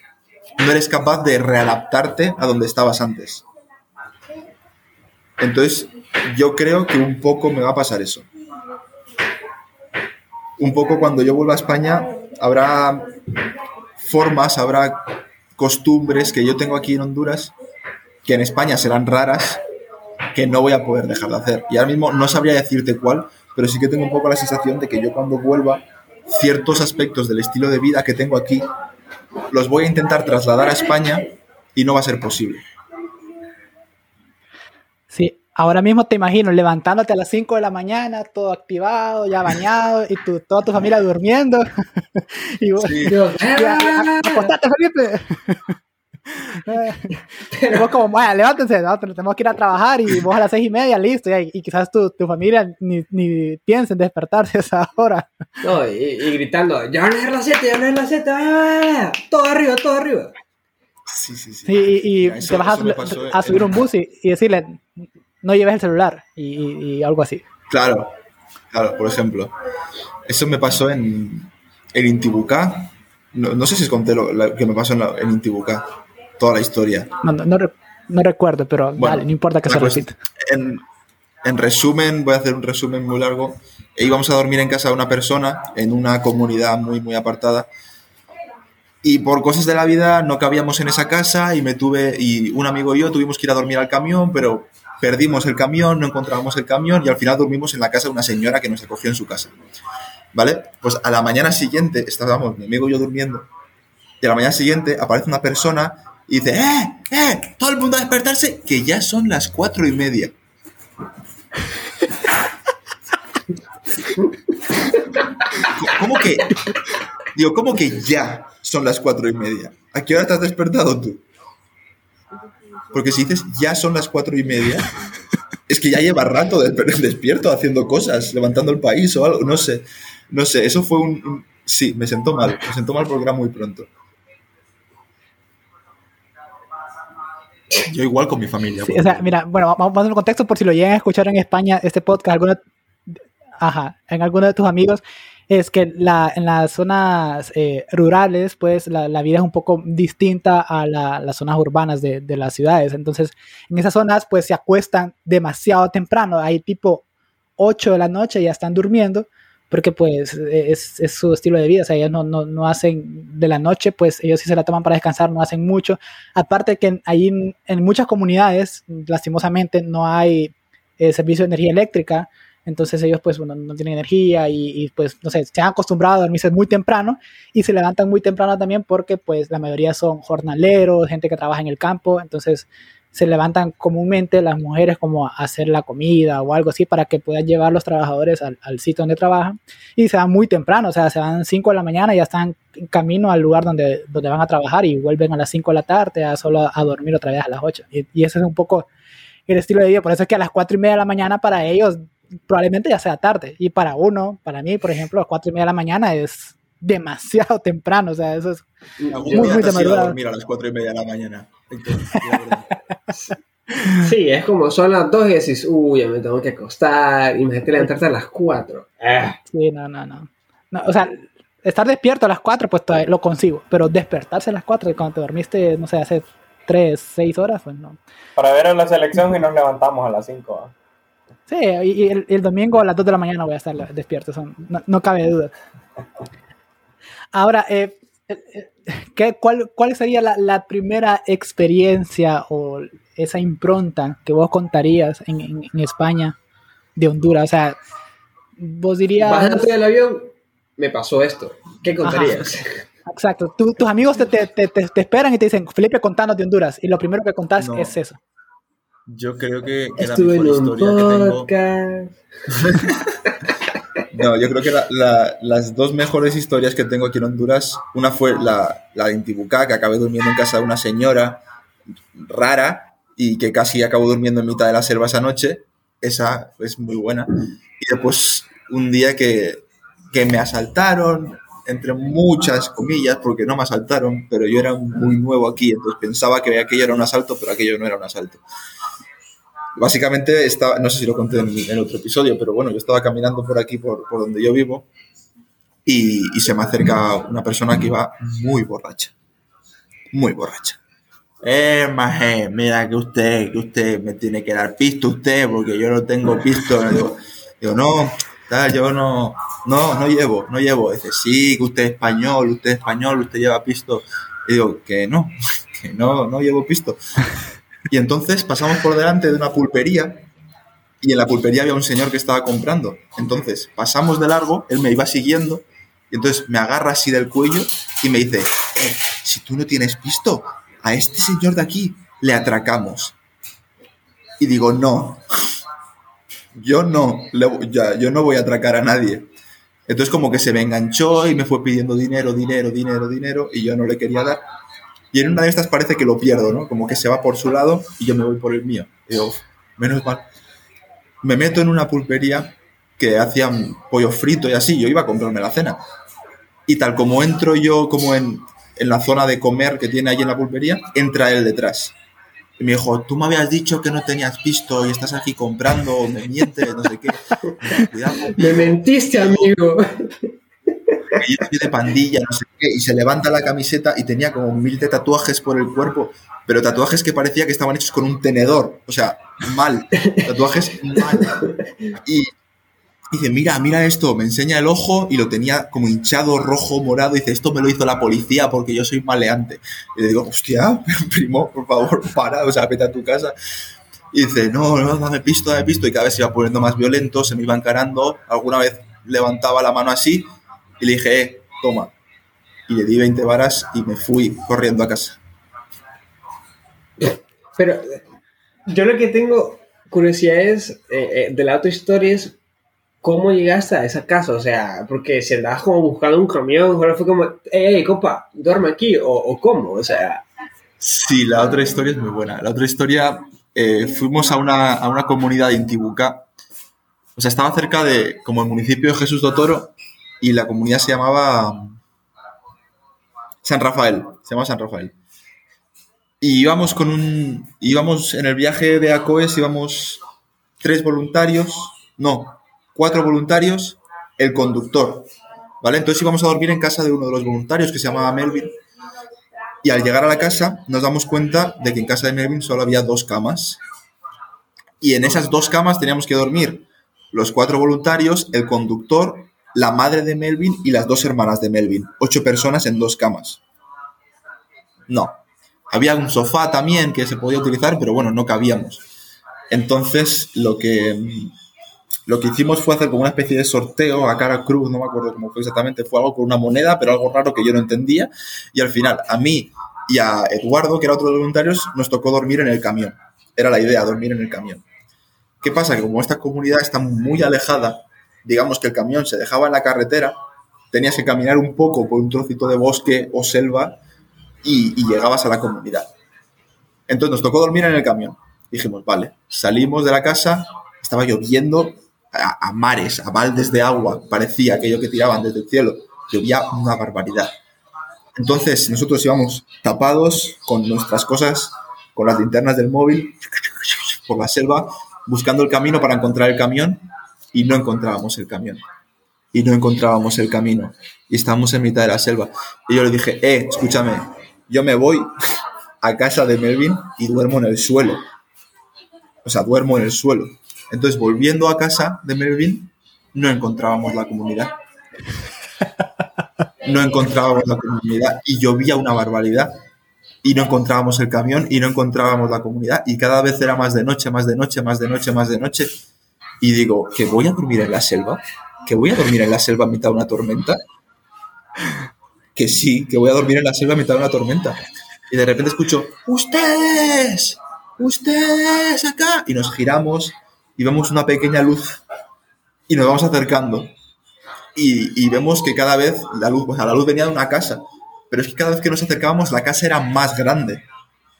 [SPEAKER 4] no eres capaz de readaptarte a donde estabas antes. Entonces yo creo que un poco me va a pasar eso un poco cuando yo vuelva a España habrá formas, habrá costumbres que yo tengo aquí en Honduras que en España serán raras que no voy a poder dejar de hacer. Y ahora mismo no sabría decirte cuál, pero sí que tengo un poco la sensación de que yo cuando vuelva ciertos aspectos del estilo de vida que tengo aquí los voy a intentar trasladar a España y no va a ser posible.
[SPEAKER 1] Sí, Ahora mismo te imagino levantándote a las 5 de la mañana, todo activado, ya bañado, y tu, toda tu familia durmiendo. [LAUGHS] y vos, sí. acostate, Felipe. Y vos como, vaya, levántense, ¿no? tenemos que ir a trabajar y vos a las seis y media, listo, y, y quizás tu, tu familia ni, ni piense en despertarse a esa hora.
[SPEAKER 2] No, y, y gritando, ya no es las 7, ya no es las 7, todo arriba, todo arriba.
[SPEAKER 4] Sí, sí, sí.
[SPEAKER 1] y, y te vas a, a, subir un bus y, y decirle, no lleves el celular y, algo así.
[SPEAKER 4] Claro, claro, por ejemplo. Eso me pasó en, en Intibucá. No, sé si os conté lo, que me pasó en, en Intibucá, toda la historia.
[SPEAKER 1] No, no, no, recuerdo, pero vale, no importa que se repita.
[SPEAKER 4] En, en resumen, voy a hacer un resumen muy largo. E íbamos a dormir en casa de una persona en una comunidad muy, muy apartada. Y por cosas de la vida no cabíamos en esa casa y me tuve, y un amigo y yo tuvimos que ir a dormir al camión, pero perdimos el camión, no encontrábamos el camión y al final dormimos en la casa de una señora que nos acogió en su casa. ¿Vale? Pues a la mañana siguiente estábamos mi amigo y yo durmiendo y a la mañana siguiente aparece una persona y dice, ¡eh! ¡eh! Todo el mundo a despertarse, que ya son las cuatro y media. [LAUGHS] ¿Cómo que? Digo, ¿cómo que ya son las cuatro y media? ¿A qué hora has despertado tú? Porque si dices ya son las cuatro y media, es que ya lleva rato despierto haciendo cosas, levantando el país o algo, no sé. No sé, eso fue un, Sí, me sentó mal, me sentó mal porque era muy pronto. Yo igual con mi familia.
[SPEAKER 1] o sea, mira, bueno, vamos a poner un contexto por si lo llegan a escuchar en España, este podcast, alguno, ajá, en alguno de tus amigos es que la, en las zonas eh, rurales, pues la, la, vida es un poco distinta a la, las zonas urbanas de, de, las ciudades. Entonces, en esas zonas, pues se acuestan demasiado temprano. Hay tipo 8 de la noche ya están durmiendo, porque pues es, es su estilo de vida. O sea, ellos no, no, no, hacen de la noche, pues ellos sí se la toman para descansar, no hacen mucho. Aparte que ahí en, muchas comunidades, lastimosamente, no hay eh, servicio de energía eléctrica entonces ellos pues no, no tienen energía y, pues no sé, se han acostumbrado a dormirse muy temprano y se levantan muy temprano también porque pues la mayoría son jornaleros, gente que trabaja en el campo, entonces se levantan comúnmente las mujeres como a hacer la comida o algo así para que puedan llevar los trabajadores al, al sitio donde trabajan. Y se van muy temprano, o sea, se van 5 de la mañana y ya están en camino al lugar donde, donde van a trabajar y vuelven a las 5 de la tarde a solo a dormir otra vez a las 8 y, y ese es un poco el estilo de vida, por eso es que a las 4 y media de la mañana para ellos probablemente ya sea tarde. Y para uno, para mí, por ejemplo, a las 4 y media de la mañana es demasiado temprano. O sea, eso es
[SPEAKER 4] muy, muy de dormir a las 4 y media de la mañana. [LAUGHS]
[SPEAKER 2] Sí, es como son las dos y decís, uy, ya me tengo que acostar. Imagínate levantarte a las cuatro. Ah.
[SPEAKER 1] Sí, no, no, no, no. O sea, estar despierto a las 4, pues todavía lo consigo. Pero despertarse a las 4 cuando te dormiste, no sé, hace 3, 6 horas, pues no.
[SPEAKER 3] Para ver a la selección y nos levantamos a las 5.
[SPEAKER 1] Sí, y, y el, el domingo a las 2 de la mañana voy a estar despierto, son- no, no cabe duda. Ahora, eh, ¿qué, cuál, ¿cuál sería la, la primera experiencia o esa impronta que vos contarías en, en- en España de Honduras? O sea, vos dirías...
[SPEAKER 2] Bájate del avión, me pasó esto. ¿Qué contarías?
[SPEAKER 1] Exacto, tú- tus amigos te, te- te- te- esperan y te dicen, Felipe, contanos de Honduras. Y lo primero que contás
[SPEAKER 4] No.
[SPEAKER 1] es eso.
[SPEAKER 4] Yo creo que, que la
[SPEAKER 2] Estuve en
[SPEAKER 4] mejor historia que tengo. [LAUGHS] [LAUGHS] No, yo creo que la- la- las dos mejores historias que tengo aquí en Honduras, una fue la, la de Intibucá, que acabé durmiendo en casa de una señora rara y que casi acabó durmiendo en mitad de la selva esa noche. Esa es muy buena. Y después un día que, que me asaltaron, entre muchas comillas, porque no me asaltaron, pero yo era muy nuevo aquí, entonces pensaba que aquello era un asalto, pero aquello no era un asalto. Básicamente, estaba, no sé si lo conté en, en otro episodio, pero bueno, yo estaba caminando por aquí, por, por donde yo vivo, y, se me acerca una persona que iba muy borracha. Muy borracha. Eh, maje, mira que usted, que usted me tiene que dar pisto usted, porque yo no tengo pisto. Digo, digo, no, tal, yo no, no, no llevo, no llevo. Dice, sí, que usted es español, usted es español, usted lleva pisto. Y digo, que no, [LAUGHS] que no, no llevo pisto. Y entonces pasamos por delante de una pulpería y en la pulpería había un señor que estaba comprando. Entonces pasamos de largo, él me iba siguiendo y entonces me agarra así del cuello y me dice, "Eh, si tú no tienes pisto, a este señor de aquí le atracamos. Y digo, no, yo no, yo no voy a atracar a nadie. Entonces como que se me enganchó y me fue pidiendo dinero, dinero, dinero, dinero y yo no le quería dar. Y en una de estas parece que lo pierdo, ¿no? Como que se va por su lado y yo me voy por el mío. Y digo, "Uf, menos mal. Me meto en una pulpería que hacían pollo frito y así. Yo iba a comprarme la cena. Y tal como entro yo como en, en la zona de comer que tiene ahí en la pulpería, entra él detrás. Y me dijo, tú me habías dicho que no tenías pisto y estás aquí comprando, me mientes, no sé qué. [LAUGHS] Cuidado,
[SPEAKER 2] Me mentiste, amigo.
[SPEAKER 4] Yo soy de pandilla, no sé qué, y se levanta la camiseta y tenía como mil de tatuajes por el cuerpo, pero tatuajes que parecía que estaban hechos con un tenedor, o sea, mal, tatuajes mal. Y dice, mira, mira esto, me enseña el ojo y lo tenía como hinchado, rojo, morado, y dice, esto me lo hizo la policía porque yo soy maleante. Y le digo, hostia, [LAUGHS] primo, por favor, para, o sea, vete a tu casa. Y dice, no, no, dame pisto, dame pisto. Y cada vez se iba poniendo más violento, se me iba encarando. Alguna vez levantaba la mano así y le dije, eh, toma. Y le di 20 varas y me fui corriendo a casa.
[SPEAKER 2] Pero yo lo que tengo curiosidad es, eh, eh, de la otra historia es cómo llegaste a esa casa, o sea, porque si andabas como buscando un camión, ahora fue como, hey, hey, compa, duerme aquí, o, o cómo, o sea,
[SPEAKER 4] Sí, la otra historia es muy buena. La otra historia, eh, fuimos a una, a una comunidad de Intibucá. O sea, estaba cerca de, como el municipio de Jesús do Toro, y la comunidad se llamaba mm, San Rafael. Se llama San Rafael. Y íbamos con un. Íbamos en el viaje de ACOES, íbamos tres voluntarios, no, cuatro voluntarios, el conductor. ¿Vale? Entonces íbamos a dormir en casa de uno de los voluntarios que se llamaba Melvin. Y al llegar a la casa nos damos cuenta de que en casa de Melvin solo había dos camas. Y en esas dos camas teníamos que dormir los cuatro voluntarios, el conductor, la madre de Melvin y las dos hermanas de Melvin. Ocho personas en dos camas. No. Había un sofá también que se podía utilizar, pero bueno, no cabíamos. Entonces lo que, lo que hicimos fue hacer como una especie de sorteo a cara cruz, no me acuerdo cómo fue exactamente, fue algo con una moneda, pero algo raro que yo no entendía. Y al final, a mí y a Eduardo, que era otro de los voluntarios, nos tocó dormir en el camión. Era la idea, dormir en el camión. ¿Qué pasa? Que como esta comunidad está muy alejada, digamos que el camión se dejaba en la carretera, tenías que caminar un poco por un trocito de bosque o selva y, llegabas a la comunidad. Entonces nos tocó dormir en el camión. Dijimos, vale, salimos de la casa, estaba lloviendo a, a mares, a baldes de agua, parecía aquello que tiraban desde el cielo. Llovía una barbaridad. Entonces nosotros íbamos tapados con nuestras cosas, con las linternas del móvil, por la selva buscando el camino para encontrar el camión y no encontrábamos el camión. Y no encontrábamos el camino. Y estábamos en mitad de la selva. Y yo le dije, eh, escúchame, yo me voy a casa de Melvin y duermo en el suelo. O sea, duermo en el suelo. Entonces, volviendo a casa de Melvin, no encontrábamos la comunidad. No encontrábamos la comunidad y llovía una barbaridad y no encontrábamos el camión y no encontrábamos la comunidad y cada vez era más de noche, más de noche, más de noche, más de noche. Y digo, ¿que voy a dormir en la selva? ¿Que voy a dormir en la selva a mitad de una tormenta? Que sí, que voy a dormir en la selva a mitad de una tormenta. Y de repente escucho, ¡Ustedes! ¡Ustedes acá! Y nos giramos y vemos una pequeña luz y nos vamos acercando. Y, y vemos que cada vez la luz, o sea, la luz venía de una casa pero es que cada vez que nos acercábamos la casa era más grande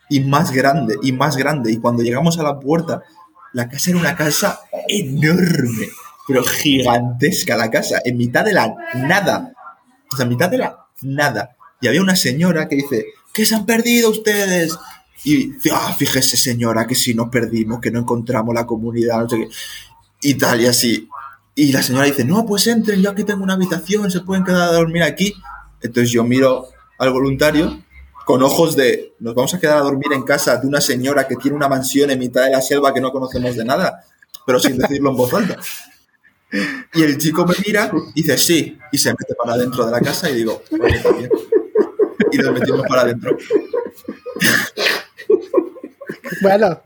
[SPEAKER 4] y más grande y más grande y cuando llegamos a la puerta la casa era una casa enorme, pero gigantesca la casa, en mitad de la nada, o sea, en mitad de la nada. Y había una señora que dice, ¿qué se han perdido ustedes? Y, ah, fíjese señora, que si nos perdimos, que no encontramos la comunidad, no sé qué, y tal, y así. Y la señora dice, no, pues entren, yo aquí tengo una habitación, se pueden quedar a dormir aquí. Entonces yo miro al voluntario con ojos de nos vamos a quedar a dormir en casa de una señora que tiene una mansión en mitad de la selva que no conocemos de nada, pero sin decirlo en voz alta. Y el chico me mira y dice sí, y se mete para adentro de la casa y digo, oye, también. Y nos metimos para adentro.
[SPEAKER 1] Bueno.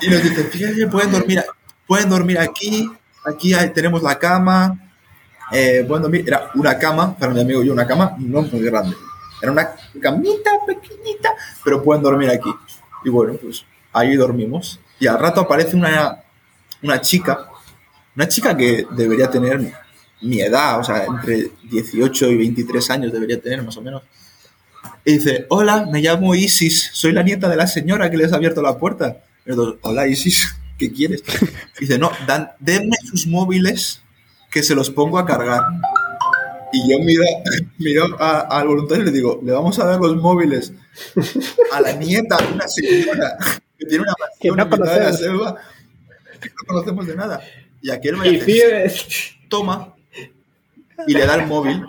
[SPEAKER 4] Y nos dice, fíjate, pueden dormir, pueden dormir aquí, aquí tenemos la cama, eh, bueno, era una cama, para mi amigo y yo, una cama no muy grande. Era una camita pequeñita, pero pueden dormir aquí. Y bueno, pues ahí dormimos. Y al rato aparece una, una chica, una chica que debería tener mi edad, o sea, entre 18 y 23 años debería tener más o menos. Y dice, hola, me llamo Isis, soy la nieta de la señora que les ha abierto la puerta. Y hola Isis, ¿qué quieres? Y dice, no, dan, denme sus móviles que se los pongo a cargar. Y yo miro, [LAUGHS] miro al voluntario y le digo, le vamos a dar los móviles a la nieta de una señora que tiene una mansión no en mitad de la selva que no conocemos de nada. Y aquel me dice, toma, y le da el móvil.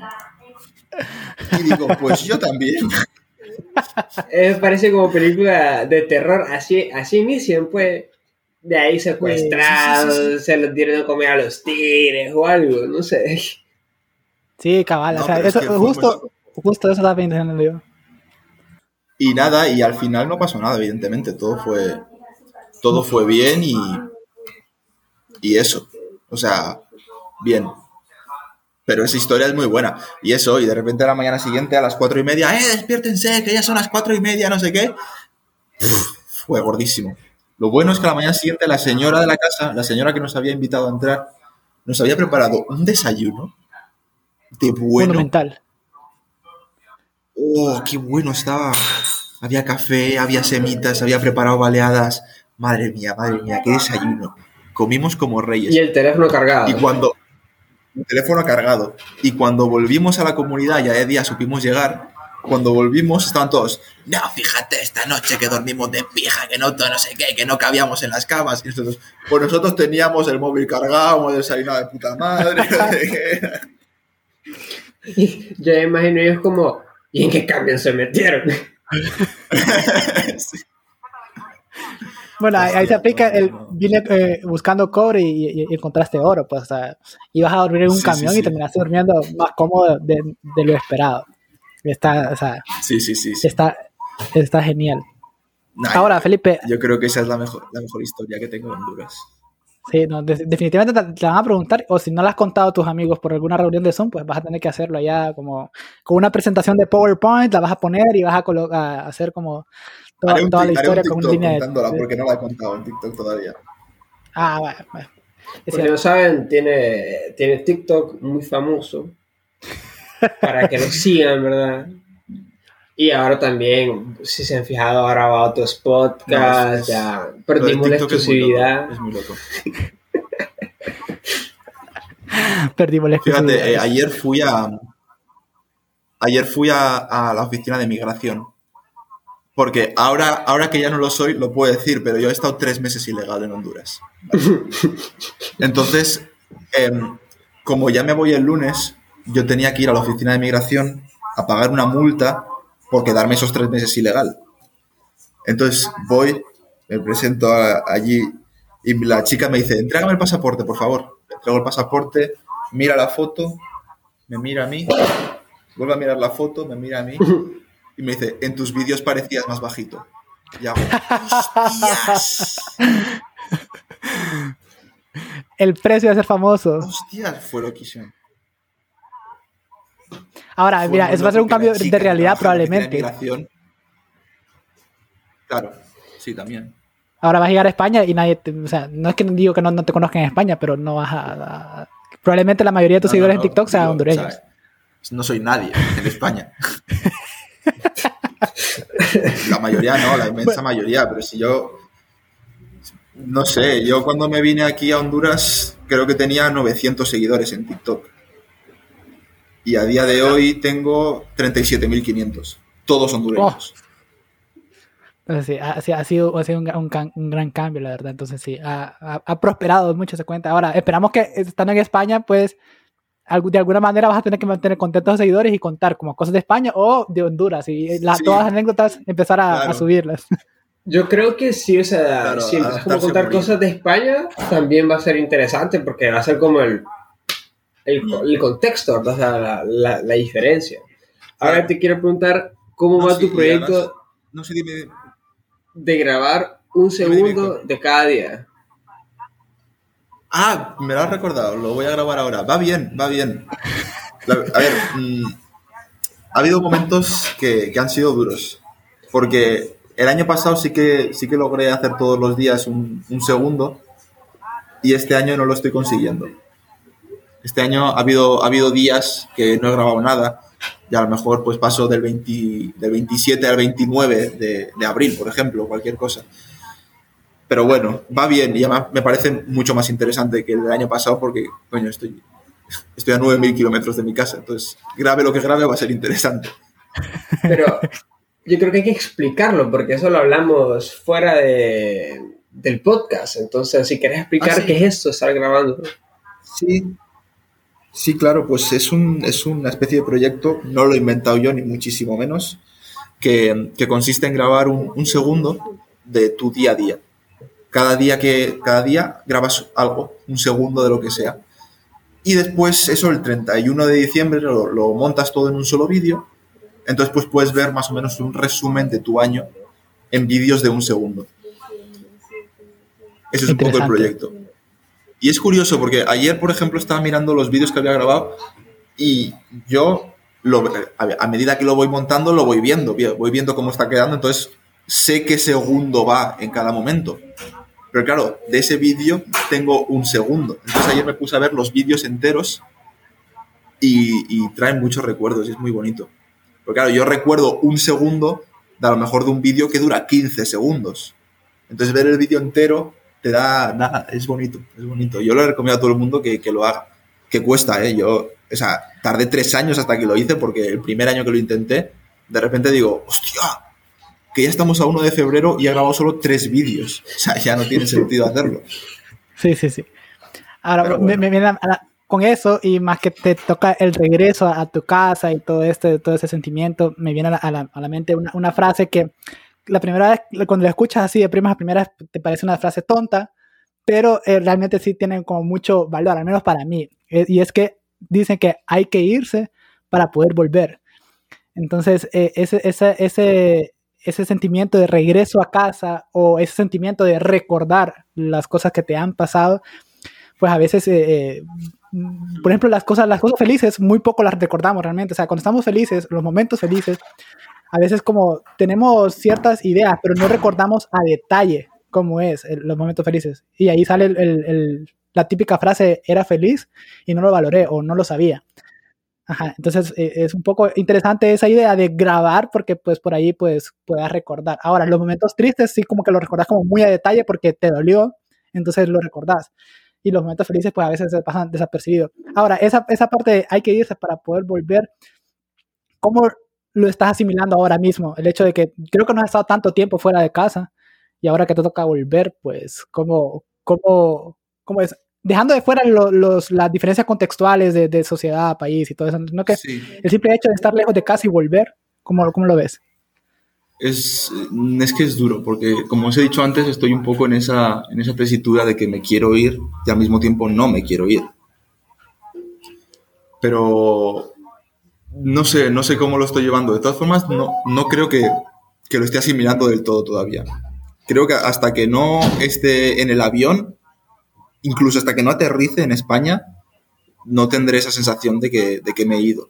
[SPEAKER 4] Y digo, pues yo también.
[SPEAKER 2] Eh, parece como película de terror, así, así inician, pues de ahí secuestrados, se los dieron a comer a los tigres o algo, no sé.
[SPEAKER 1] Sí, cabal, o sea, eso, justo, justo eso estaba pensando yo.
[SPEAKER 4] Y nada, y al final no pasó nada, evidentemente, todo fue, todo fue bien y, y eso, o sea, bien. Pero esa historia es muy buena. Y eso, y de repente a la mañana siguiente a las cuatro y media, ¡eh, despiértense, que ya son las cuatro y media, no sé qué! fue gordísimo. Lo bueno es que a la mañana siguiente la señora de la casa, la señora que nos había invitado a entrar, nos había preparado un desayuno de bueno.
[SPEAKER 1] Monumental.
[SPEAKER 4] Oh, qué bueno estaba. Había café, había semitas, había preparado baleadas. Madre mía, madre mía, qué desayuno. Comimos como reyes.
[SPEAKER 2] Y el teléfono cargado.
[SPEAKER 4] Y cuando. El teléfono cargado. Y cuando volvimos a la comunidad, ya de día supimos llegar, cuando volvimos estaban todos, no, fíjate, esta noche que dormimos de pija, que no, no sé qué, que no cabíamos en las camas. Y nosotros, pues nosotros teníamos el móvil cargado, hemos desayunado de puta madre. [LAUGHS] [LAUGHS]
[SPEAKER 2] Yo imagino ellos como, ¿y en qué cambio se metieron? [LAUGHS]
[SPEAKER 1] Bueno, ahí, se aplica el vine eh, buscando cobre y, encontraste oro, pues, o sea, ibas a dormir en un camión y terminaste durmiendo más cómodo de, de lo esperado. Está, o sea,
[SPEAKER 4] sí, sí, sí,
[SPEAKER 1] Está, está genial. Ahora, Felipe.
[SPEAKER 4] Yo creo que esa es la mejor, la mejor historia que tengo en Honduras.
[SPEAKER 1] Sí, no, definitivamente te, van a preguntar, o si no la has contado a tus amigos por alguna reunión de Zoom, pues vas a tener que hacerlo allá como con una presentación de PowerPoint, la vas a poner y vas a, a hacer como toda, la historia con una línea
[SPEAKER 4] de... porque no la he contado en TikTok todavía.
[SPEAKER 1] Ah, bueno. bueno.
[SPEAKER 2] Si no saben, tiene, tiene TikTok muy famoso para que lo [LAUGHS] sigan, ¿verdad? Y ahora también, si se han fijado, ahora va a otros podcasts, ya perdimos la exclusividad.
[SPEAKER 4] Es muy loco. [LAUGHS]
[SPEAKER 1] perdimos la exclusividad.
[SPEAKER 4] Fíjate, eh, ayer fui a. Ayer fui a, a, la oficina de migración Porque ahora, ahora que ya no lo soy, lo puedo decir, pero yo he estado tres meses ilegal en Honduras. [LAUGHS] Entonces, em, como ya me voy el lunes, yo tenía que ir a la oficina de migración a pagar una multa por quedarme esos tres meses ilegal. Entonces voy, me presento allí y la chica me dice, entrégame el pasaporte, por favor. Le entrego el pasaporte, mira la foto, me mira a mí, vuelve a mirar la foto, me mira a mí y me dice, en tus vídeos parecías más bajito. Y hago, ¡hostias!
[SPEAKER 1] El precio de ser famoso.
[SPEAKER 4] Hostias, fue loquísimo.
[SPEAKER 1] Ahora,
[SPEAKER 4] Fue
[SPEAKER 1] mira, eso va a ser un cambio de realidad probablemente.
[SPEAKER 4] migración. Claro, sí, también.
[SPEAKER 1] Ahora vas a llegar a España y nadie, te- o sea, no es que digo que no, no te conozcan en España, pero no vas a, a- probablemente la mayoría de tus
[SPEAKER 4] No,
[SPEAKER 1] seguidores
[SPEAKER 4] no,
[SPEAKER 1] en TikTok sean hondureños.
[SPEAKER 4] o sea, no soy nadie en España. [LAUGHS] la mayoría no, la inmensa mayoría, pero si yo. No sé, yo cuando me vine aquí a Honduras creo que tenía 900 seguidores en TikTok. Y a día de hoy tengo 37.500. Todos hondureños.
[SPEAKER 1] Entonces sí, ha, sí, ha sido, ha sido un, un un gran cambio, la verdad. Entonces sí, ha, ha- ha prosperado mucho esa cuenta. Ahora, esperamos que estando en España, pues, de alguna manera vas a tener que mantener contentos a los seguidores y contar como cosas de España o de Honduras. Y las,
[SPEAKER 4] Sí.
[SPEAKER 1] todas las anécdotas empezar a, subirlas. [LAUGHS]
[SPEAKER 2] Yo creo que sí, o sea,
[SPEAKER 4] Claro,
[SPEAKER 2] si empiezas como contar cosas de España, también va a ser interesante porque va a ser como el, el, co- el contexto, o sea, la, la, la diferencia. Ahora te quiero preguntar cómo
[SPEAKER 4] No,
[SPEAKER 2] va
[SPEAKER 4] sí,
[SPEAKER 2] tu proyecto
[SPEAKER 4] además- No sé, dime.
[SPEAKER 2] de grabar un
[SPEAKER 4] dime,
[SPEAKER 2] segundo de cada día.
[SPEAKER 4] Ah, me lo has recordado, lo voy a grabar ahora. Va bien, va bien. La- a ver, mm, ha habido momentos que, que han sido duros. Porque el año pasado sí que, sí que logré hacer todos los días un, un segundo. Y este año no lo estoy consiguiendo. Este año ha habido, ha habido días que no he grabado nada. Y a lo mejor pues paso del, 20 del 27 al 29 de, de abril, por ejemplo, cualquier cosa. Pero bueno, va bien y además me parece mucho más interesante que el del año pasado porque, coño, estoy, estoy a 9.000 kilómetros de mi casa. Entonces, grave lo que grave va a ser interesante.
[SPEAKER 2] Pero yo creo que hay que explicarlo porque eso lo hablamos fuera de, del podcast. Entonces, si querés explicar
[SPEAKER 4] Ah, sí.
[SPEAKER 2] qué es esto, estar grabando.
[SPEAKER 4] Sí. Sí, claro, pues es, un, es una especie de proyecto, no lo he inventado yo, ni muchísimo menos, que, que consiste en grabar un, un segundo de tu día a día. Cada día, que, cada día grabas algo, un segundo de lo que sea. Y después, eso, el 31 de diciembre, lo, lo montas todo en un solo vídeo. Entonces, pues puedes ver más o menos un resumen de tu año en vídeos de un segundo. Ese es un poco el proyecto. Y es curioso porque ayer, por ejemplo, estaba mirando los vídeos que había grabado y yo, lo- a, medida que lo voy montando, lo voy viendo, vi- voy viendo cómo está quedando, entonces sé qué segundo va en cada momento. Pero claro, de ese vídeo tengo un segundo. Entonces ayer me puse a ver los vídeos enteros y, y traen muchos recuerdos y es muy bonito. Porque claro, yo recuerdo un segundo de a lo mejor de un vídeo que dura 15 segundos. Entonces ver el vídeo entero te da nada, es bonito, es bonito. Yo le recomiendo a todo el mundo que, que lo haga. Que cuesta, ¿eh? Yo, o sea, tardé tres años hasta que lo hice porque el primer año que lo intenté, de repente digo, hostia, que ya estamos a 1 de febrero y he grabado solo tres vídeos. [LAUGHS] O sea, ya no tiene sentido hacerlo.
[SPEAKER 1] Sí, sí, sí. Ahora, me-
[SPEAKER 4] bueno.
[SPEAKER 1] me viene a la- con eso y más que te toca el regreso a, a tu casa y todo este, todo ese sentimiento, me viene a la, a la- a la mente una, una frase que la primera vez, cuando la escuchas así de primas a primeras, te parece una frase tonta, pero eh, realmente sí tiene como mucho valor, al menos para mí. Eh, y es que dicen que hay que irse para poder volver. Entonces, eh, ese, ese, ese, ese sentimiento de regreso a casa o ese sentimiento de recordar las cosas que te han pasado, pues a veces, eh, eh, por ejemplo, las cosas, las cosas felices, muy poco las recordamos realmente. O sea, cuando estamos felices, los momentos felices, a veces como tenemos ciertas ideas, pero no recordamos a detalle cómo es el- los momentos felices. Y ahí sale el- el- la típica frase, era feliz y no lo valoré o no lo sabía. Ajá, entonces eh, es un poco interesante esa idea de grabar porque pues por ahí pues puedas recordar. Ahora, los momentos tristes sí como que los recordás como muy a detalle porque te dolió, entonces lo recordás. Y los momentos felices pues a veces se pasan desapercibidos. Ahora, esa, esa parte hay que irse para poder volver, ¿cómo lo estás asimilando ahora mismo? El hecho de que creo que no has estado tanto tiempo fuera de casa y ahora que te toca volver, pues, ¿cómo, cómo, cómo es? Dejando de fuera los, las diferencias contextuales de, de, sociedad, país y todo eso, ¿no? Que el simple hecho de estar lejos de casa y volver, ¿cómo, cómo lo ves?
[SPEAKER 4] Es, es que es duro, porque como os he dicho antes, estoy un poco en esa, en esa tesitura de que me quiero ir y al mismo tiempo no me quiero ir. Pero no sé, no sé cómo lo estoy llevando. De todas formas, no, no creo que, que lo esté asimilando del todo todavía. Creo que hasta que no esté en el avión, incluso hasta que no aterrice en España, no tendré esa sensación de que, de que me he ido.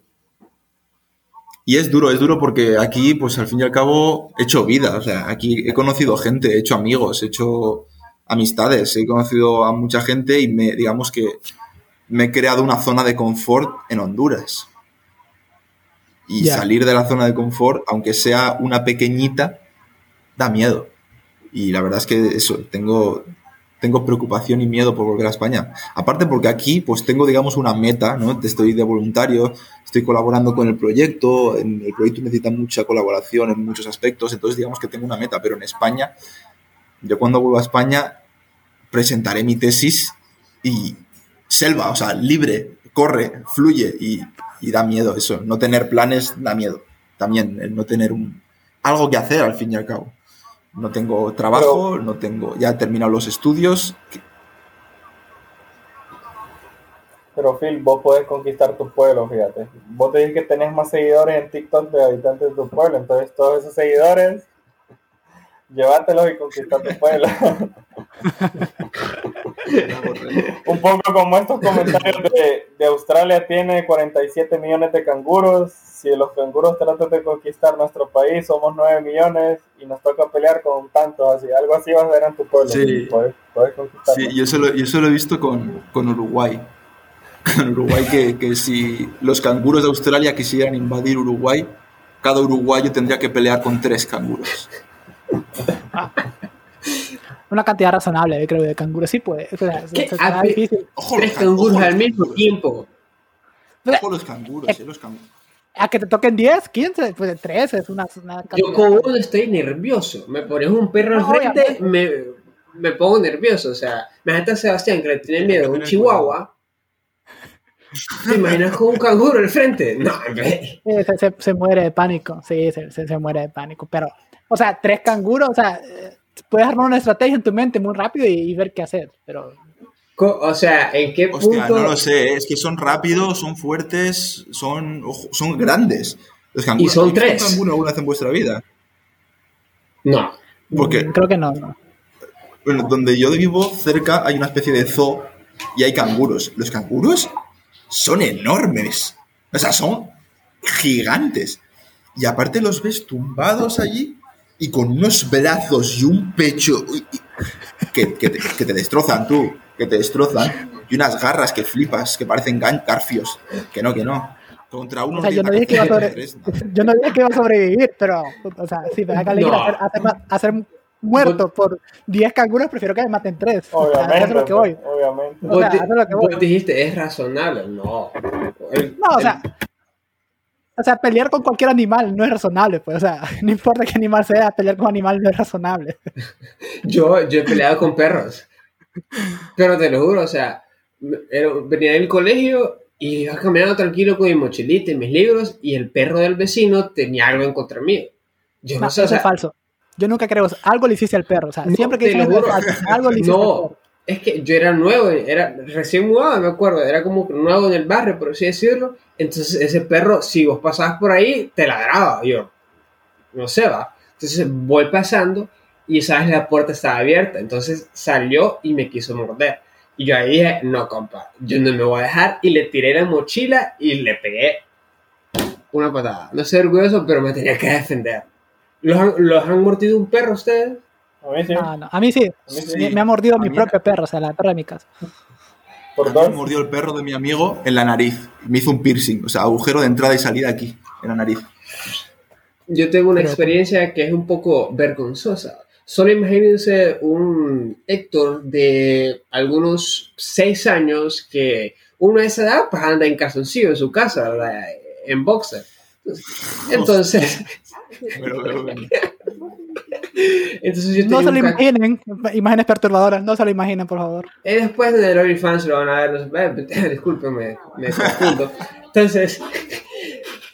[SPEAKER 4] Y es duro, es duro porque aquí, pues al fin y al cabo, he hecho vida. O sea, aquí he conocido gente, he hecho amigos, he hecho amistades, he conocido a mucha gente y me, digamos que me he creado una zona de confort en Honduras. Y salir de la zona de confort, aunque sea una pequeñita, da miedo. Y la verdad es que eso, tengo, tengo preocupación y miedo por volver a España. Aparte porque aquí pues tengo digamos una meta, ¿no? Estoy de voluntario, estoy colaborando con el proyecto, en el proyecto necesita mucha colaboración en muchos aspectos, entonces digamos que tengo una meta, pero en España, yo cuando vuelva a España presentaré mi tesis y selva, o sea, libre, corre, fluye y, y da miedo eso, no tener planes da miedo, también el no tener un, algo que hacer al fin y al cabo no tengo trabajo, no tengo, ya he terminado los estudios.
[SPEAKER 3] Pero Phil, vos podés conquistar tu pueblo, fíjate. Vos te dices que tenés más seguidores en TikTok de habitantes de tu pueblo, entonces todos esos seguidores, llévatelos y conquistar tu pueblo. [LAUGHS] [LAUGHS] Un poco como estos comentarios de, de Australia tiene 47 millones de canguros, si los canguros tratan de conquistar nuestro país, somos 9 millones y nos toca pelear con tantos, así, algo así vas a ver en tu pueblo.
[SPEAKER 4] Sí, sí yo, eso lo, yo lo he visto con, con Uruguay. [LAUGHS] Con Uruguay, que, que, si los canguros de Australia quisieran invadir Uruguay, cada uruguayo tendría que pelear con tres canguros. [LAUGHS]
[SPEAKER 1] Una cantidad razonable, creo, de canguros. Sí, puede. O sea,
[SPEAKER 2] ah, difícil. tres canguros al mismo tiempo.
[SPEAKER 4] Ojo los canguros, eh, los canguros.
[SPEAKER 1] A que te toquen 10, 15, pues 13 es una, una
[SPEAKER 2] Yo como uno estoy nervioso. Me pones un perro al frente, me, me, pongo nervioso. O sea, imagínate a Sebastián que le tiene miedo a un chihuahua. ¿Te imaginas con un canguro al frente? No,
[SPEAKER 1] sí, se, se, se, muere de pánico. Sí, se, se, muere de pánico. Pero, o sea, tres canguros, o sea, eh, puedes armar una estrategia en tu mente muy rápido y, y ver qué hacer. Pero
[SPEAKER 2] o sea, ¿en qué punto? Hostia,
[SPEAKER 4] no lo sé, es que son rápidos, son fuertes, son, son grandes.
[SPEAKER 2] Los canguros, y son tres.
[SPEAKER 4] alguno alguna vez en vuestra vida?
[SPEAKER 2] No.
[SPEAKER 4] Porque,
[SPEAKER 1] mm, Creo que no,
[SPEAKER 4] Bueno, donde yo vivo, cerca hay una especie de zoo y hay canguros. Los canguros son enormes. O sea, son gigantes. Y aparte los ves tumbados allí y con unos brazos y un pecho que, que, que te destrozan tú que te destrozan y unas garras que flipas, que parecen garfios. Que no, que no. Contra uno
[SPEAKER 1] yo, no dije que iba yo no dije que iba a sobrevivir, pero, o sea, si me da que alegría hacer, hacer, muerto por 10 canguros, prefiero que me maten 3.
[SPEAKER 3] Obviamente.
[SPEAKER 1] es lo que voy.
[SPEAKER 3] Obviamente.
[SPEAKER 2] O sea, lo que voy. Vos dijiste, es razonable. No.
[SPEAKER 1] no, o sea. O sea, pelear con cualquier animal no es razonable, pues, o sea, [LAUGHS] no importa qué animal sea, pelear con animal no es razonable. [LAUGHS]
[SPEAKER 2] yo, yo he peleado con perros. Pero te lo juro, o sea, venía del colegio y iba caminando tranquilo con mi mochilita y mis libros y el perro del vecino tenía algo en contra mío.
[SPEAKER 1] Yo no, sé, eso es falso. Yo nunca creo, algo le hiciste al perro, o sea, siempre que dices algo le hiciste
[SPEAKER 2] no, es que yo era nuevo, era recién mudado, me acuerdo, era como nuevo en el barrio, por así decirlo. Entonces ese perro, si vos pasabas por ahí, te ladraba. Yo, no sé, va. Entonces voy pasando y sabes la puerta estaba abierta, entonces salió y me quiso morder. Y yo ahí dije, no, compa, yo no me voy a dejar y le tiré la mochila y le pegué una patada. No sé orgulloso, pero me tenía que defender. ¿Los han, ¿los han mordido un perro ustedes?
[SPEAKER 1] A mí sí. No, no. A mí sí. Me, ha mordido mi propio perro, o sea, la perra de mi casa.
[SPEAKER 4] ¿Por me mordió el perro de mi amigo en la nariz. Me hizo un piercing, o sea, agujero de entrada y salida aquí, en la nariz.
[SPEAKER 2] Yo tengo una experiencia que es un poco vergonzosa. Solo imagínense un Héctor de algunos seis años que uno de esa edad pues anda en calzoncillo en su casa, en boxer. Entonces,
[SPEAKER 4] Pero, pero, [LAUGHS] pero-
[SPEAKER 2] entonces yo
[SPEAKER 1] No se lo imaginen, imágenes perturbadoras, no se lo imaginen, por favor.
[SPEAKER 2] Eh, después de OnlyFans lo van a ver. no sé, eh, [LAUGHS] discúlpenme, me confundo. Entonces,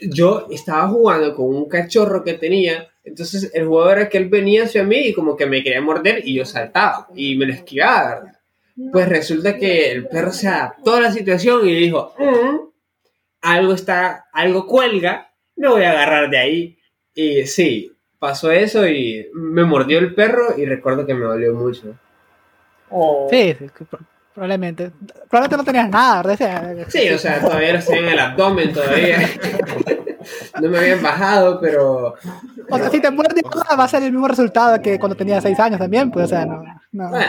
[SPEAKER 2] yo estaba jugando con un cachorro que tenía. Entonces, el jugador era que él venía hacia mí y como que me quería morder y yo saltaba y me lo esquivaba, ¿verdad? Pues resulta que el perro se adaptó a la situación y dijo: "Mm, algo está, algo cuelga, me voy a agarrar de ahí. Y sí, pasó eso y me mordió el perro y recuerdo que me dolió mucho.
[SPEAKER 3] Oh.
[SPEAKER 1] Sí, probablemente. Probablemente no tenías nada, ¿verdad?
[SPEAKER 2] Sí, o sea, todavía lo tenía en el abdomen, todavía. [LAUGHS] No me habían bajado, pero.
[SPEAKER 1] O sea, si te muerde ahora va a ser el mismo resultado que cuando tenía 6 años también, pues, o sea, no. no.
[SPEAKER 2] bueno,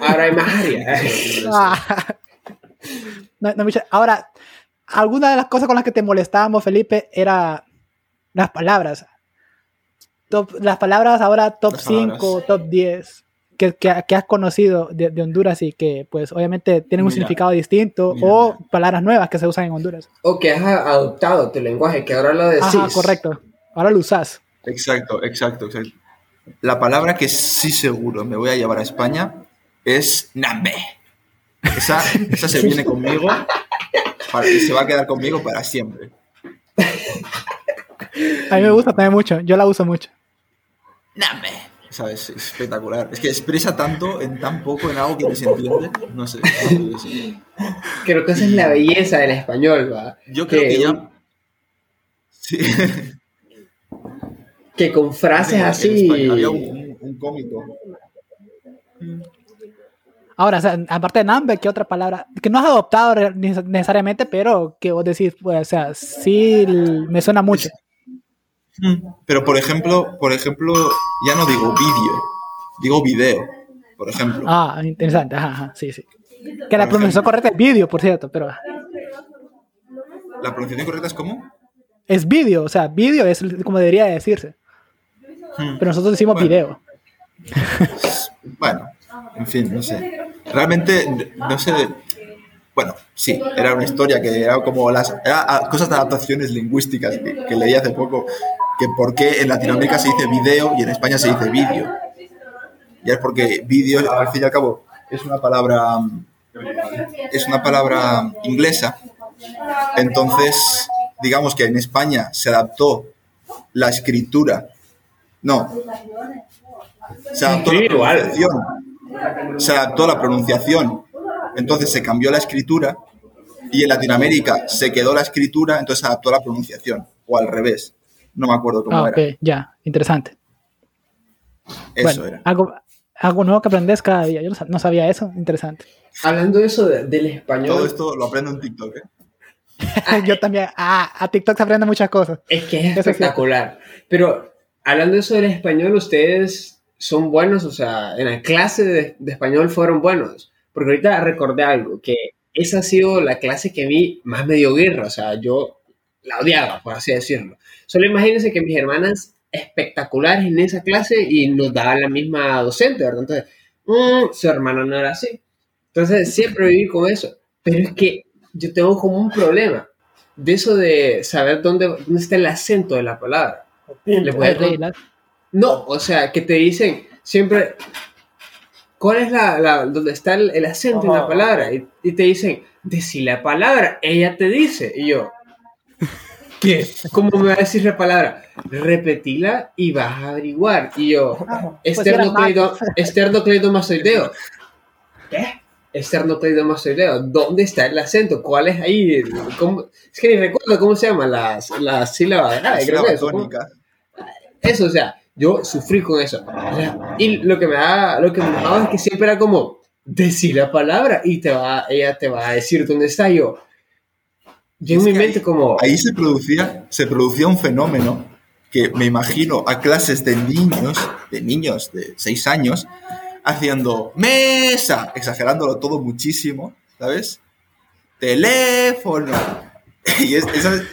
[SPEAKER 2] ahora hay más área. [LAUGHS]
[SPEAKER 1] Ah. No, no, Michelle. Ahora, alguna de las cosas con las que te molestábamos, Felipe, era las palabras. Top- las palabras ahora top
[SPEAKER 4] Las palabras.
[SPEAKER 1] 5, top 10 que, que- que has conocido de, de Honduras y que, pues, obviamente tienen un
[SPEAKER 4] Mira,
[SPEAKER 1] significado distinto
[SPEAKER 4] mira,
[SPEAKER 1] o
[SPEAKER 4] mira.
[SPEAKER 1] palabras nuevas que se usan en Honduras.
[SPEAKER 2] O que has adoptado tu lenguaje, que ahora lo decís.
[SPEAKER 1] Ajá, correcto. Ahora lo usas.
[SPEAKER 4] Exacto, exacto, exacto. La palabra que sí seguro me voy a llevar a España es nambe. Esa, esa se viene conmigo para- y se va a quedar conmigo para siempre.
[SPEAKER 1] A mí me gusta también mucho. Yo la uso mucho.
[SPEAKER 4] Nambe. Esa es espectacular. Es que expresa tanto en tan poco, en algo que se entiende. No sé. no sé.
[SPEAKER 2] Creo que esa es la belleza del español, ¿va?
[SPEAKER 4] Yo creo que ya. Sí.
[SPEAKER 2] Que con frases así.
[SPEAKER 4] Había un, un- un cómico.
[SPEAKER 1] Ahora, o sea, aparte de Nambe, ¿qué otra palabra? Que no has adoptado neces- necesariamente, pero que vos decís, pues, o sea, sí me suena mucho.
[SPEAKER 4] Pero por ejemplo, por ejemplo, ya no digo vídeo, digo video, por ejemplo.
[SPEAKER 1] Ah, interesante, ajá, ajá, sí, sí. Que la pronunciación correcta es vídeo, por cierto, pero
[SPEAKER 4] ¿La pronunciación correcta es cómo?
[SPEAKER 1] es vídeo, o sea, vídeo es como debería de decirse.
[SPEAKER 4] Hmm.
[SPEAKER 1] Pero nosotros decimos
[SPEAKER 4] Bueno.
[SPEAKER 1] video. [LAUGHS]
[SPEAKER 4] Bueno, en fin, no sé. Realmente, no sé. Bueno, sí, era una historia que era como las era, ah, cosas de adaptaciones lingüísticas que, que leí hace poco. Que por qué en Latinoamérica se dice video y en España se dice vídeo. Y es porque vídeo, al fin y al cabo, es una palabra. Es una palabra inglesa. Entonces, digamos que en España se adaptó la escritura. No. Se adaptó la
[SPEAKER 2] igual.
[SPEAKER 4] pronunciación. Se adaptó la pronunciación. Entonces se cambió la escritura. Y en Latinoamérica se quedó la escritura, entonces se adaptó la pronunciación. O al revés. No me acuerdo cómo
[SPEAKER 1] Ah, ok,
[SPEAKER 4] era.
[SPEAKER 1] ya, interesante.
[SPEAKER 4] Eso
[SPEAKER 1] bueno,
[SPEAKER 4] era.
[SPEAKER 1] Algo, algo nuevo que aprendes cada día. Yo no, sa- no sabía eso, interesante.
[SPEAKER 2] Hablando de eso de- del español.
[SPEAKER 4] Todo esto lo aprendo en TikTok, ¿eh? [LAUGHS]
[SPEAKER 1] Yo también, ah, a TikTok se aprende muchas cosas.
[SPEAKER 2] Es que es
[SPEAKER 1] Eso
[SPEAKER 2] espectacular. Pero hablando de eso del español, ustedes son buenos, o sea, en la clase de, de español fueron buenos. Porque ahorita recordé algo, que esa ha sido la clase que a mí más me dio guerra, o sea, yo la odiaba, por así decirlo. Solo imagínense que mis hermanas espectaculares en esa clase y nos daban la misma docente, ¿verdad? Entonces, mm, su hermana no era así. Entonces, siempre viví con eso. Pero es que yo tengo como un problema de eso de saber dónde, dónde está el acento de la palabra. Le
[SPEAKER 1] reglas.
[SPEAKER 2] No, o sea, que te dicen siempre cuál es la, la dónde está el, el acento en la
[SPEAKER 3] Ajá.
[SPEAKER 2] palabra y, y te dicen, decí la palabra, ella te dice y yo, ¿qué? ¿Cómo me va a decir la palabra? Repetila y vas a averiguar y yo,
[SPEAKER 1] Pues era
[SPEAKER 2] esternocleido, esternocleidomastoideo. ¿Qué? Esternocleidomastoideo. ¿Dónde está el acento? ¿Cuál es ahí? ¿Cómo? Es que ni recuerdo cómo se llama la, la sílaba
[SPEAKER 4] La sílaba
[SPEAKER 2] que es. ¿cómo?
[SPEAKER 4] tónica.
[SPEAKER 2] Eso, o sea, yo sufrí con eso. O sea, y lo que me da, lo que me enojaba es que siempre era como, decir la palabra y te va, ella te va a decir dónde está yo. Yo en mi mente
[SPEAKER 4] ahí-
[SPEAKER 2] como,
[SPEAKER 4] Ahí se producía, se producía un fenómeno que me imagino a clases de niños, de niños de 6 años, haciendo mesa, exagerándolo todo muchísimo, ¿sabes? Teléfono. [LAUGHS] Y es,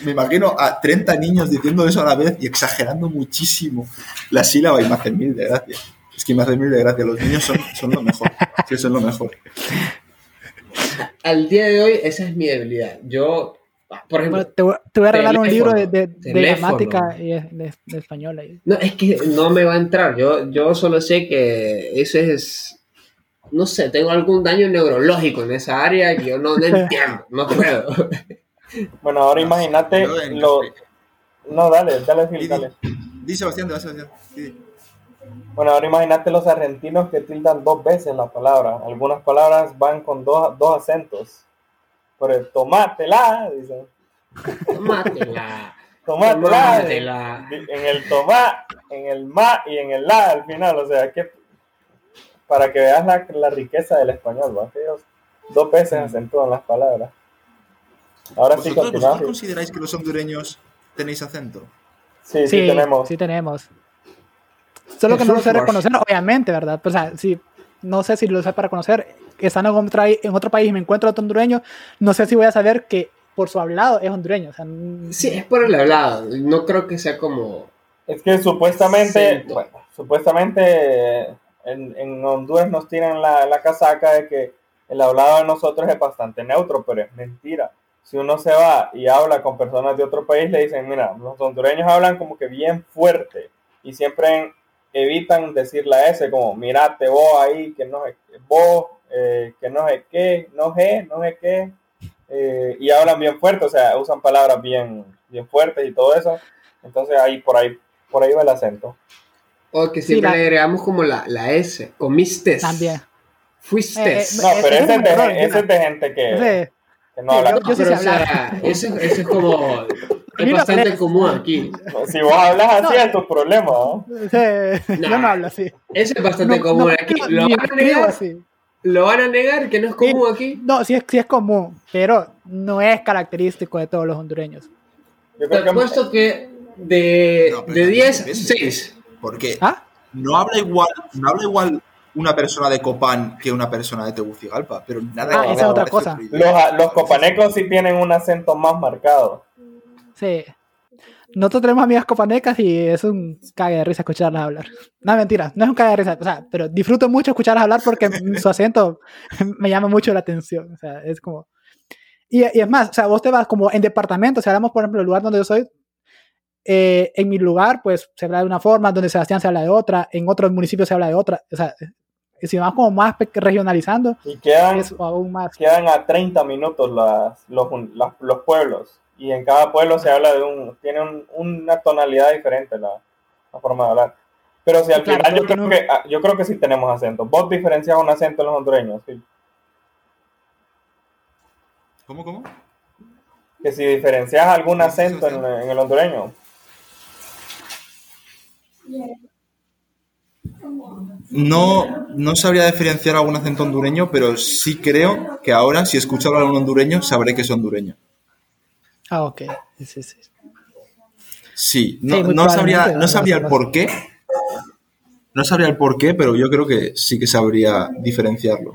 [SPEAKER 4] me imagino a 30 niños diciendo eso a la vez y exagerando muchísimo la sílaba y me hacen mil de gracia. Es que me hacen mil de gracia. Los niños son, son lo mejor. Sí, son lo mejor.
[SPEAKER 2] al día de hoy esa es mi debilidad. Yo Por ejemplo,
[SPEAKER 1] Bueno, te, voy- te voy a regalar un libro de, de, de gramática y de, de- de español. ahí.
[SPEAKER 2] no, es que no me va a entrar. Yo, yo solo sé que ese es. No sé, tengo algún daño neurológico en esa área que yo no, no [LAUGHS] entiendo, no puedo.
[SPEAKER 3] Bueno, ahora imagínate
[SPEAKER 4] en
[SPEAKER 3] lo...
[SPEAKER 4] castellano.
[SPEAKER 3] No, dale, dale, Phil, dale.
[SPEAKER 4] di. Di, Sebastián, di, Sebastián.
[SPEAKER 3] Bueno, ahora imagínate los argentinos que tildan dos veces la palabra. Algunas palabras van con dos, dos acentos. Por el tomátela, dicen.
[SPEAKER 2] Tómatela.
[SPEAKER 3] Tomátela. [LAUGHS]
[SPEAKER 2] Tómatela.
[SPEAKER 3] En el tomá, en el ma y en el la al final. O sea, que para que veas la, la riqueza del español, ¿va? Ellos dos veces acentúan las palabras. Ahora sí,
[SPEAKER 4] ¿Vosotros,
[SPEAKER 3] continuamos.
[SPEAKER 4] vosotros consideráis que los hondureños tenéis acento?
[SPEAKER 3] Sí, sí, tenemos.
[SPEAKER 1] Sí tenemos. Solo que no lo sé reconocer, obviamente, ¿verdad? O sea, sí, no sé si lo sé para conocer. Estando en otro, en otro país y me encuentro otro hondureño, no sé si voy a saber que por su hablado es hondureño. O sea, n-
[SPEAKER 2] Sí, es por el hablado. No creo que sea como.
[SPEAKER 3] Es que supuestamente, bueno, supuestamente en, en Honduras nos tiran la, la casaca de que el hablado de nosotros es bastante neutro, pero es mentira. Si uno se va y habla con personas de otro país, le dicen, mira, los hondureños hablan como que bien fuerte y siempre evitan decir la S, como, mirate vos ahí, que no vos, eh, que no sé qué, no sé, no sé qué, eh, y hablan bien fuerte, o sea, usan palabras bien, bien fuertes y todo eso. Entonces ahí por ahí por ahí va el acento.
[SPEAKER 2] O que
[SPEAKER 1] Sí,
[SPEAKER 2] siempre
[SPEAKER 1] la-
[SPEAKER 2] le agregamos como la, la S. Comiste.
[SPEAKER 1] también.
[SPEAKER 2] Fuiste.
[SPEAKER 1] Eh, eh,
[SPEAKER 3] No,
[SPEAKER 1] Ese
[SPEAKER 3] pero
[SPEAKER 1] es
[SPEAKER 3] ese es de,
[SPEAKER 1] error,
[SPEAKER 3] ese es de gente que,
[SPEAKER 1] Ese-
[SPEAKER 3] que no
[SPEAKER 1] sí,
[SPEAKER 3] habla.
[SPEAKER 1] yo- yo sí
[SPEAKER 2] pero, o sea, eso, eso es como. Es
[SPEAKER 1] Mira,
[SPEAKER 2] bastante común aquí.
[SPEAKER 3] Si vos hablas así
[SPEAKER 1] No.
[SPEAKER 3] es tu problema. ¿no?
[SPEAKER 1] ese- yo no
[SPEAKER 2] Nah.
[SPEAKER 1] hablo así.
[SPEAKER 2] Eso es bastante
[SPEAKER 1] No,
[SPEAKER 2] común
[SPEAKER 1] no,
[SPEAKER 2] aquí.
[SPEAKER 1] no,
[SPEAKER 2] ¿Lo van, a negar? ¿Lo van a negar que no es común aquí?
[SPEAKER 1] No, sí es, sí es común, pero no es característico de todos los hondureños.
[SPEAKER 2] Te apuesto que de,
[SPEAKER 4] No,
[SPEAKER 2] de
[SPEAKER 4] también
[SPEAKER 2] 10,
[SPEAKER 4] depende.
[SPEAKER 2] 6.
[SPEAKER 4] Porque
[SPEAKER 1] ¿Ah?
[SPEAKER 4] no habla igual, no habla igual una persona de Copán que una persona de Tegucigalpa, pero nada
[SPEAKER 3] Ah, esa es
[SPEAKER 1] otra cosa.
[SPEAKER 3] los, los copanecos sí tienen un acento más marcado.
[SPEAKER 1] Sí. Nosotros tenemos amigas copanecas y es un cague de risa escucharlas hablar. No, mentira, no es un cague de risa, o sea, pero disfruto mucho escucharlas hablar porque [LAUGHS] su acento me llama mucho la atención. O sea, es como. Y, y es más, o sea, vos te vas como en departamentos, si hablamos, por ejemplo, del lugar donde yo soy, eh, en mi lugar, pues se habla de una forma, donde Sebastián se habla de otra, en otros municipios se habla de otra. O sea, si vas como más regionalizando,
[SPEAKER 3] Y quedan,
[SPEAKER 1] es aún más.
[SPEAKER 3] quedan a 30 minutos las, los, las- los pueblos. Y en cada pueblo se habla de un. Tiene un- una tonalidad diferente la, la forma de hablar. Pero si al
[SPEAKER 1] Claro,
[SPEAKER 3] final yo creo,
[SPEAKER 1] que
[SPEAKER 3] que, ah, yo creo que sí tenemos acento. Vos diferencias un acento en los hondureños. sí.
[SPEAKER 4] ¿Cómo, cómo?
[SPEAKER 3] Que si diferencias algún acento en el hondureño.
[SPEAKER 4] No, no sabría diferenciar algún acento hondureño, pero sí creo que ahora, si escucho hablar a un hondureño, sabré que es hondureño.
[SPEAKER 1] Ah, ok. Sí, sí, sí.
[SPEAKER 4] Sí, no,
[SPEAKER 1] Sí,
[SPEAKER 4] no sabría, no sabría el por qué. No sabría el por qué, pero yo creo que sí que sabría diferenciarlo.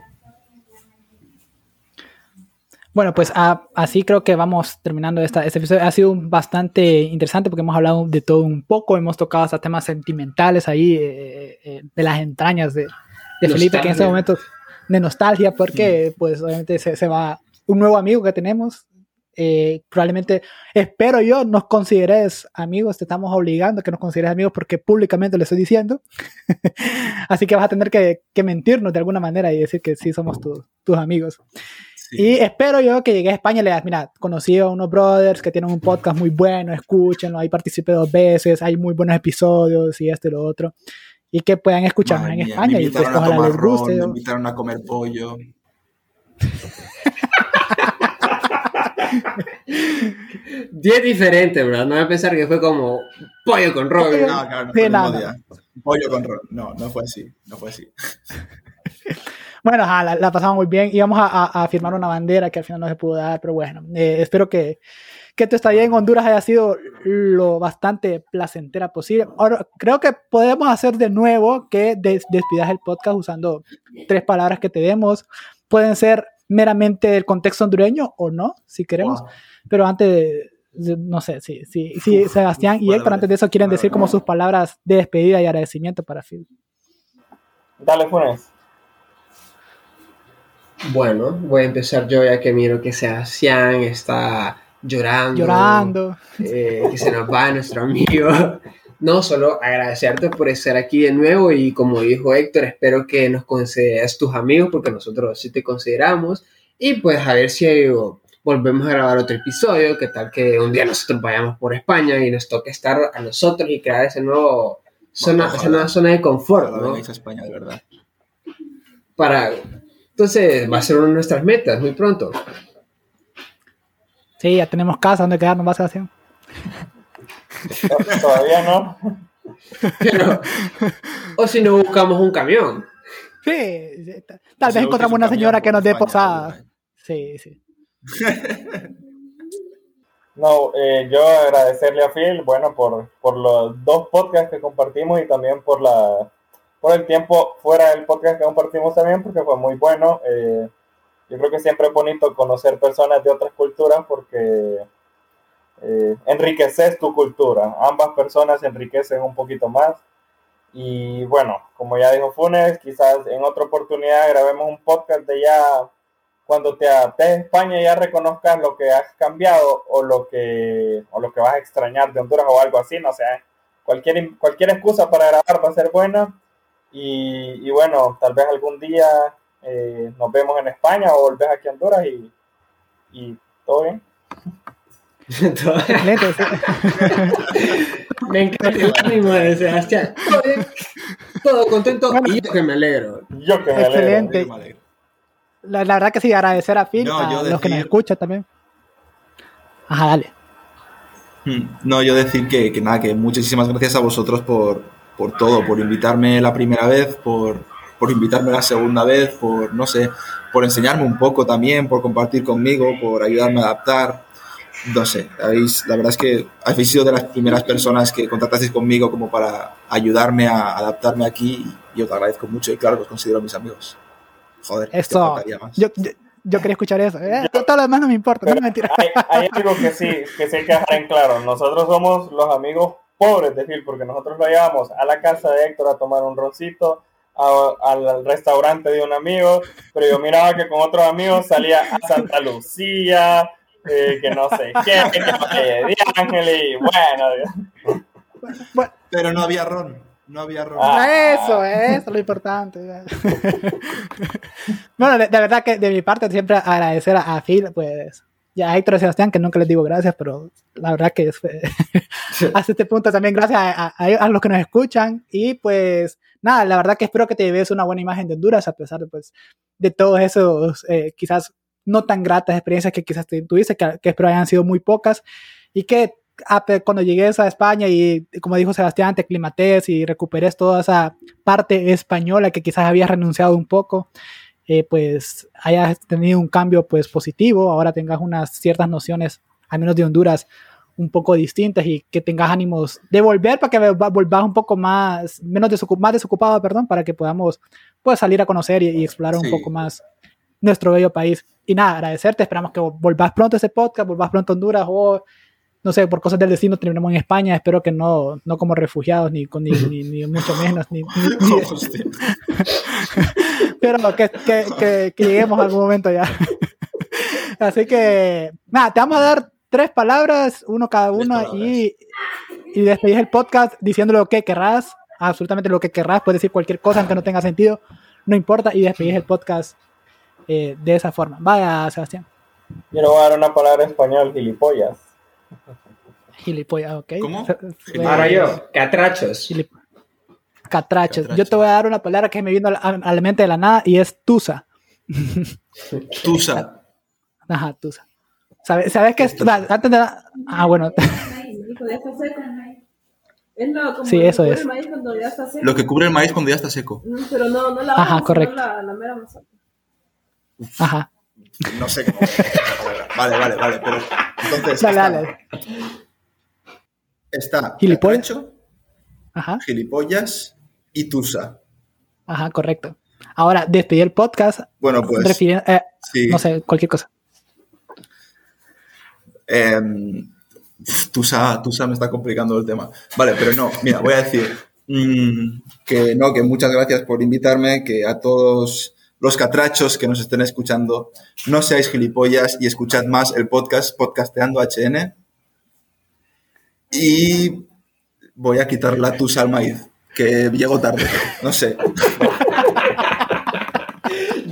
[SPEAKER 1] Bueno, pues a- así creo que vamos terminando esta, este episodio. Ha sido bastante interesante porque hemos hablado de todo un poco, hemos tocado hasta temas sentimentales ahí, eh, eh, de las entrañas de, de Felipe, que en este momento de nostalgia, porque pues obviamente se, se va un nuevo amigo que tenemos. Eh, probablemente, espero yo, nos consideres amigos, te estamos obligando a que nos consideres amigos porque públicamente lo estoy diciendo. [LAUGHS] Así que vas a tener que, que mentirnos de alguna manera y decir que sí somos tu- tus amigos.
[SPEAKER 4] Sí.
[SPEAKER 1] Y espero yo que llegue a España y le digas, mira, conocí a unos brothers que tienen un podcast muy bueno, escúchenlo, ahí participé dos veces, hay muy buenos episodios y esto y lo otro. Y que puedan escucharnos
[SPEAKER 4] Madre
[SPEAKER 1] en
[SPEAKER 4] mía,
[SPEAKER 1] España
[SPEAKER 4] me
[SPEAKER 1] y pues
[SPEAKER 4] invitaron a tomar
[SPEAKER 1] les
[SPEAKER 4] ron, me invitaron a comer pollo. [LAUGHS] [LAUGHS]
[SPEAKER 2] 10 diferentes, bro. No voy a pensar que fue como pollo con.
[SPEAKER 1] Pollo.
[SPEAKER 4] No, claro, no fue el mismo
[SPEAKER 1] nada.
[SPEAKER 4] día. Pollo con ron. No, no fue así. No fue así. [LAUGHS]
[SPEAKER 1] Bueno, ajá, la, la pasamos muy bien. Íbamos a, a- a firmar una bandera que al final no se pudo dar, pero bueno, eh, espero que, que tu estadía en Honduras haya sido lo bastante placentera posible. Ahora, creo que podemos hacer de nuevo que des- despidas el podcast usando tres palabras que te demos. Pueden ser meramente del contexto hondureño o no, si queremos.
[SPEAKER 2] Wow.
[SPEAKER 1] Pero antes de, de- no sé, si sí, sí,
[SPEAKER 4] Uf,
[SPEAKER 1] Sebastián
[SPEAKER 4] uf,
[SPEAKER 1] y Héctor
[SPEAKER 4] vale.
[SPEAKER 1] antes de eso quieren
[SPEAKER 4] Vale,
[SPEAKER 1] decir
[SPEAKER 4] vale.
[SPEAKER 1] como sus palabras de despedida y agradecimiento para Phil.
[SPEAKER 3] Dale, Funes.
[SPEAKER 2] Bueno, voy a empezar yo ya que miro que Sebastián está llorando.
[SPEAKER 1] Llorando.
[SPEAKER 2] eh, que se nos va nuestro amigo. No, solo agradecerte por estar aquí de nuevo y como dijo Héctor, espero que nos consideres tus amigos porque nosotros sí te consideramos y pues a ver si eh, volvemos a grabar otro episodio, que tal que un día nosotros vayamos por España y nos toque estar a nosotros y crear ese nuevo zona, esa nueva zona de confort, ¿no?
[SPEAKER 4] España, de verdad.
[SPEAKER 2] Para... Entonces va a ser una de nuestras metas muy pronto.
[SPEAKER 1] Sí, ya tenemos casa donde quedarnos, va a ser así.
[SPEAKER 3] To- [LAUGHS] Todavía no.
[SPEAKER 2] Pero- o si no buscamos un camión.
[SPEAKER 1] Sí, sí, ta- tal vez encontramos una señora que nos dé posada. Sí, sí. [LAUGHS]
[SPEAKER 3] No, eh, yo agradecerle a Phil, bueno, por, por los dos podcasts que compartimos y también por la por el tiempo fuera del podcast que compartimos también, porque fue muy bueno. Eh, yo creo que siempre es bonito conocer personas de otras culturas porque eh, enriqueces tu cultura. Ambas personas enriquecen un poquito más. Y bueno, como ya dijo Funes, quizás en otra oportunidad grabemos un podcast de ya cuando te adaptes a España ya reconozcas lo que has cambiado o lo que, o lo que vas a extrañar de Honduras o algo así, no sé. Cualquier, cualquier excusa para grabar va a ser buena. Y, bueno, tal vez algún día eh, nos vemos en España o volvés aquí a Honduras y, y todo bien.
[SPEAKER 1] Excelente. sí. [LAUGHS]
[SPEAKER 2] Me encanta el ánimo de Sebastián. Todo bien, Todo contento
[SPEAKER 1] Bueno.
[SPEAKER 2] y yo que me alegro.
[SPEAKER 3] Yo que me alegro.
[SPEAKER 1] Excelente.
[SPEAKER 4] Alegro.
[SPEAKER 1] La, la verdad que sí, agradecer a Phil,
[SPEAKER 4] No,
[SPEAKER 1] a los que nos escuchan también. Ajá, dale.
[SPEAKER 4] Hmm, No, yo decir que, que nada, que muchísimas gracias a vosotros por, por todo, por invitarme la primera vez, por, por invitarme la segunda vez, por, no sé, por enseñarme un poco también, por compartir conmigo, por ayudarme a adaptar. No sé, habéis, la verdad es que habéis sido de las primeras personas que contactasteis conmigo como para ayudarme a adaptarme aquí y os agradezco mucho y claro que os considero mis amigos. Joder, ¿qué
[SPEAKER 1] Eso.
[SPEAKER 4] faltaría más?
[SPEAKER 1] Yo, yo, yo quería escuchar eso. Eh, todo lo demás no me importa, no
[SPEAKER 3] Pero
[SPEAKER 1] mentira.
[SPEAKER 3] hay, hay [LAUGHS] algo que sí, que sí hay que dejar en claro. Nosotros somos los amigos pobres de Phil, porque nosotros lo llevamos a la casa de Héctor a tomar un roncito, a- al restaurante de un amigo, pero yo miraba que con otros amigos salía a Santa Lucía, eh, que no sé. Qué, que no sé, y bueno,
[SPEAKER 1] Bueno,
[SPEAKER 4] Pero no había ron, no había ron.
[SPEAKER 3] Ah.
[SPEAKER 1] eso, eso es lo importante. bueno, de, de verdad que de mi parte siempre agradecer a, a Phil, pues, y a Héctor y a Sebastián, que nunca les digo gracias, pero la verdad que es- hasta este punto también gracias a, a- a los que nos escuchan y pues nada, la verdad que espero que te lleves una buena imagen de Honduras a pesar de, pues, de todos esos eh, quizás no tan gratas experiencias que quizás te- tuviste, que, que espero hayan sido muy pocas y que a pe- cuando llegues a España y como dijo Sebastián, te aclimates y recuperes toda esa parte española que quizás habías renunciado un poco, eh, pues hayas tenido un cambio pues positivo, ahora tengas unas ciertas nociones, al menos de Honduras, un poco distintas y que tengas ánimos de volver para que vol- volvas un poco más, menos más desocupado, perdón, para que podamos pues salir a conocer y, y explorar un poco más nuestro bello país. Y nada, agradecerte, esperamos que volvás pronto a ese podcast, volvás pronto a Honduras o no sé, por cosas del destino terminemos en España, espero que no, no como refugiados, ni, ni, ni, ni mucho menos, ni, [LAUGHS] [LAUGHS] pero que, que, que, que lleguemos a algún momento ya. [LAUGHS] Así que, nada, te vamos a dar tres palabras, uno cada uno, y, y despedís el podcast diciendo lo que querrás, absolutamente lo que querrás, puedes decir cualquier cosa aunque no tenga sentido, no importa, y despedís el podcast eh, de esa forma. Vaya, Sebastián.
[SPEAKER 3] yo le voy a dar una palabra en español, gilipollas.
[SPEAKER 1] Gilipollas, ok.
[SPEAKER 4] ¿Cómo?
[SPEAKER 2] Ahora yo, catrachos.
[SPEAKER 1] Gilip- Catrachos.
[SPEAKER 4] Catrachos.
[SPEAKER 1] Yo te voy a dar una palabra que me vino a la, mente de la nada y es tusa. [LAUGHS]
[SPEAKER 4] Tusa.
[SPEAKER 1] Ajá, tusa. ¿Sabes, ¿Sabes qué es? Antes de Ah, bueno.
[SPEAKER 5] Es lo, como
[SPEAKER 1] Sí,
[SPEAKER 5] lo que
[SPEAKER 1] eso
[SPEAKER 5] cubre
[SPEAKER 1] es.
[SPEAKER 5] el maíz cuando ya está seco.
[SPEAKER 4] Lo que cubre el maíz cuando ya está seco.
[SPEAKER 5] Mm, Pero no, no la
[SPEAKER 1] Ajá, correcto.
[SPEAKER 5] sino La, la mera mazorca.
[SPEAKER 1] Ajá.
[SPEAKER 4] No sé cómo. Vale, vale, vale. Pero entonces.
[SPEAKER 1] Dale,
[SPEAKER 4] está,
[SPEAKER 1] dale.
[SPEAKER 4] está
[SPEAKER 1] Gilipollas. Ajá.
[SPEAKER 4] gilipollas y tusa.
[SPEAKER 1] Ajá, correcto. Ahora, despedí el podcast.
[SPEAKER 4] Bueno, pues.
[SPEAKER 1] eh,
[SPEAKER 4] sí.
[SPEAKER 1] No sé, cualquier cosa.
[SPEAKER 4] Em, Tusa, Tusa me está complicando el tema. Vale, pero no, mira, voy a decir mm, que no, que muchas gracias por invitarme, que a todos los catrachos que nos estén escuchando, no seáis gilipollas y escuchad más el podcast Podcasteando HN. Y voy a quitar la tusa al maíz, que llego tarde, no sé.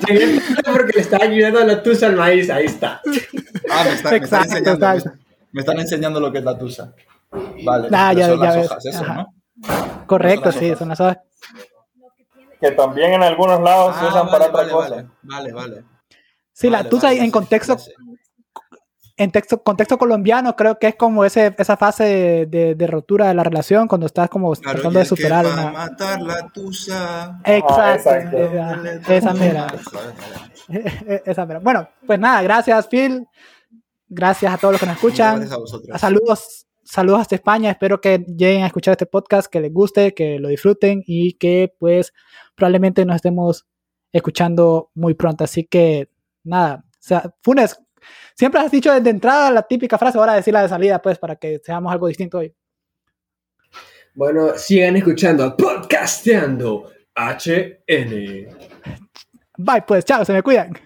[SPEAKER 2] Llegué porque le estaba ayudando la tusa al maíz, ahí está.
[SPEAKER 4] Ah, me, está- me están enseñando, me,
[SPEAKER 1] exacto.
[SPEAKER 4] me están enseñando lo que es la tusa. Vale,
[SPEAKER 1] Ah, ya-
[SPEAKER 4] son
[SPEAKER 1] ya
[SPEAKER 4] las
[SPEAKER 1] ves.
[SPEAKER 4] hojas, eso,
[SPEAKER 1] Ajá.
[SPEAKER 4] ¿no?
[SPEAKER 1] Correcto,
[SPEAKER 4] Son
[SPEAKER 1] sí,
[SPEAKER 4] hojas.
[SPEAKER 1] son las hojas.
[SPEAKER 3] Que también en algunos lados se
[SPEAKER 4] Ah,
[SPEAKER 3] usan
[SPEAKER 4] vale,
[SPEAKER 3] para otra
[SPEAKER 4] vale,
[SPEAKER 3] cosa.
[SPEAKER 4] vale, vale, vale.
[SPEAKER 1] Sí, la
[SPEAKER 4] Vale,
[SPEAKER 1] tusa en contexto en texto, contexto colombiano creo que es como ese, esa fase de, de- de rotura de la relación cuando estás como
[SPEAKER 4] Claro,
[SPEAKER 1] tratando de
[SPEAKER 4] que
[SPEAKER 1] superar
[SPEAKER 4] a
[SPEAKER 1] una...
[SPEAKER 4] matar la tusa.
[SPEAKER 1] Exacto,
[SPEAKER 3] exacto.
[SPEAKER 1] esa, esa mera. [LAUGHS] esa mera. Bueno, pues nada, gracias Phil, gracias a todos los que nos escuchan,
[SPEAKER 4] Gracias a vosotros.
[SPEAKER 1] saludos, saludos hasta España, espero que lleguen a escuchar este podcast, que les guste, que lo disfruten y que pues probablemente nos estemos escuchando muy pronto, así que nada, o sea, Funes, siempre has dicho desde entrada la típica frase, ahora decirla de salida pues para que seamos algo distinto hoy.
[SPEAKER 2] Bueno, sigan escuchando Podcasteando HN.
[SPEAKER 1] Bye pues, chao, se me cuidan.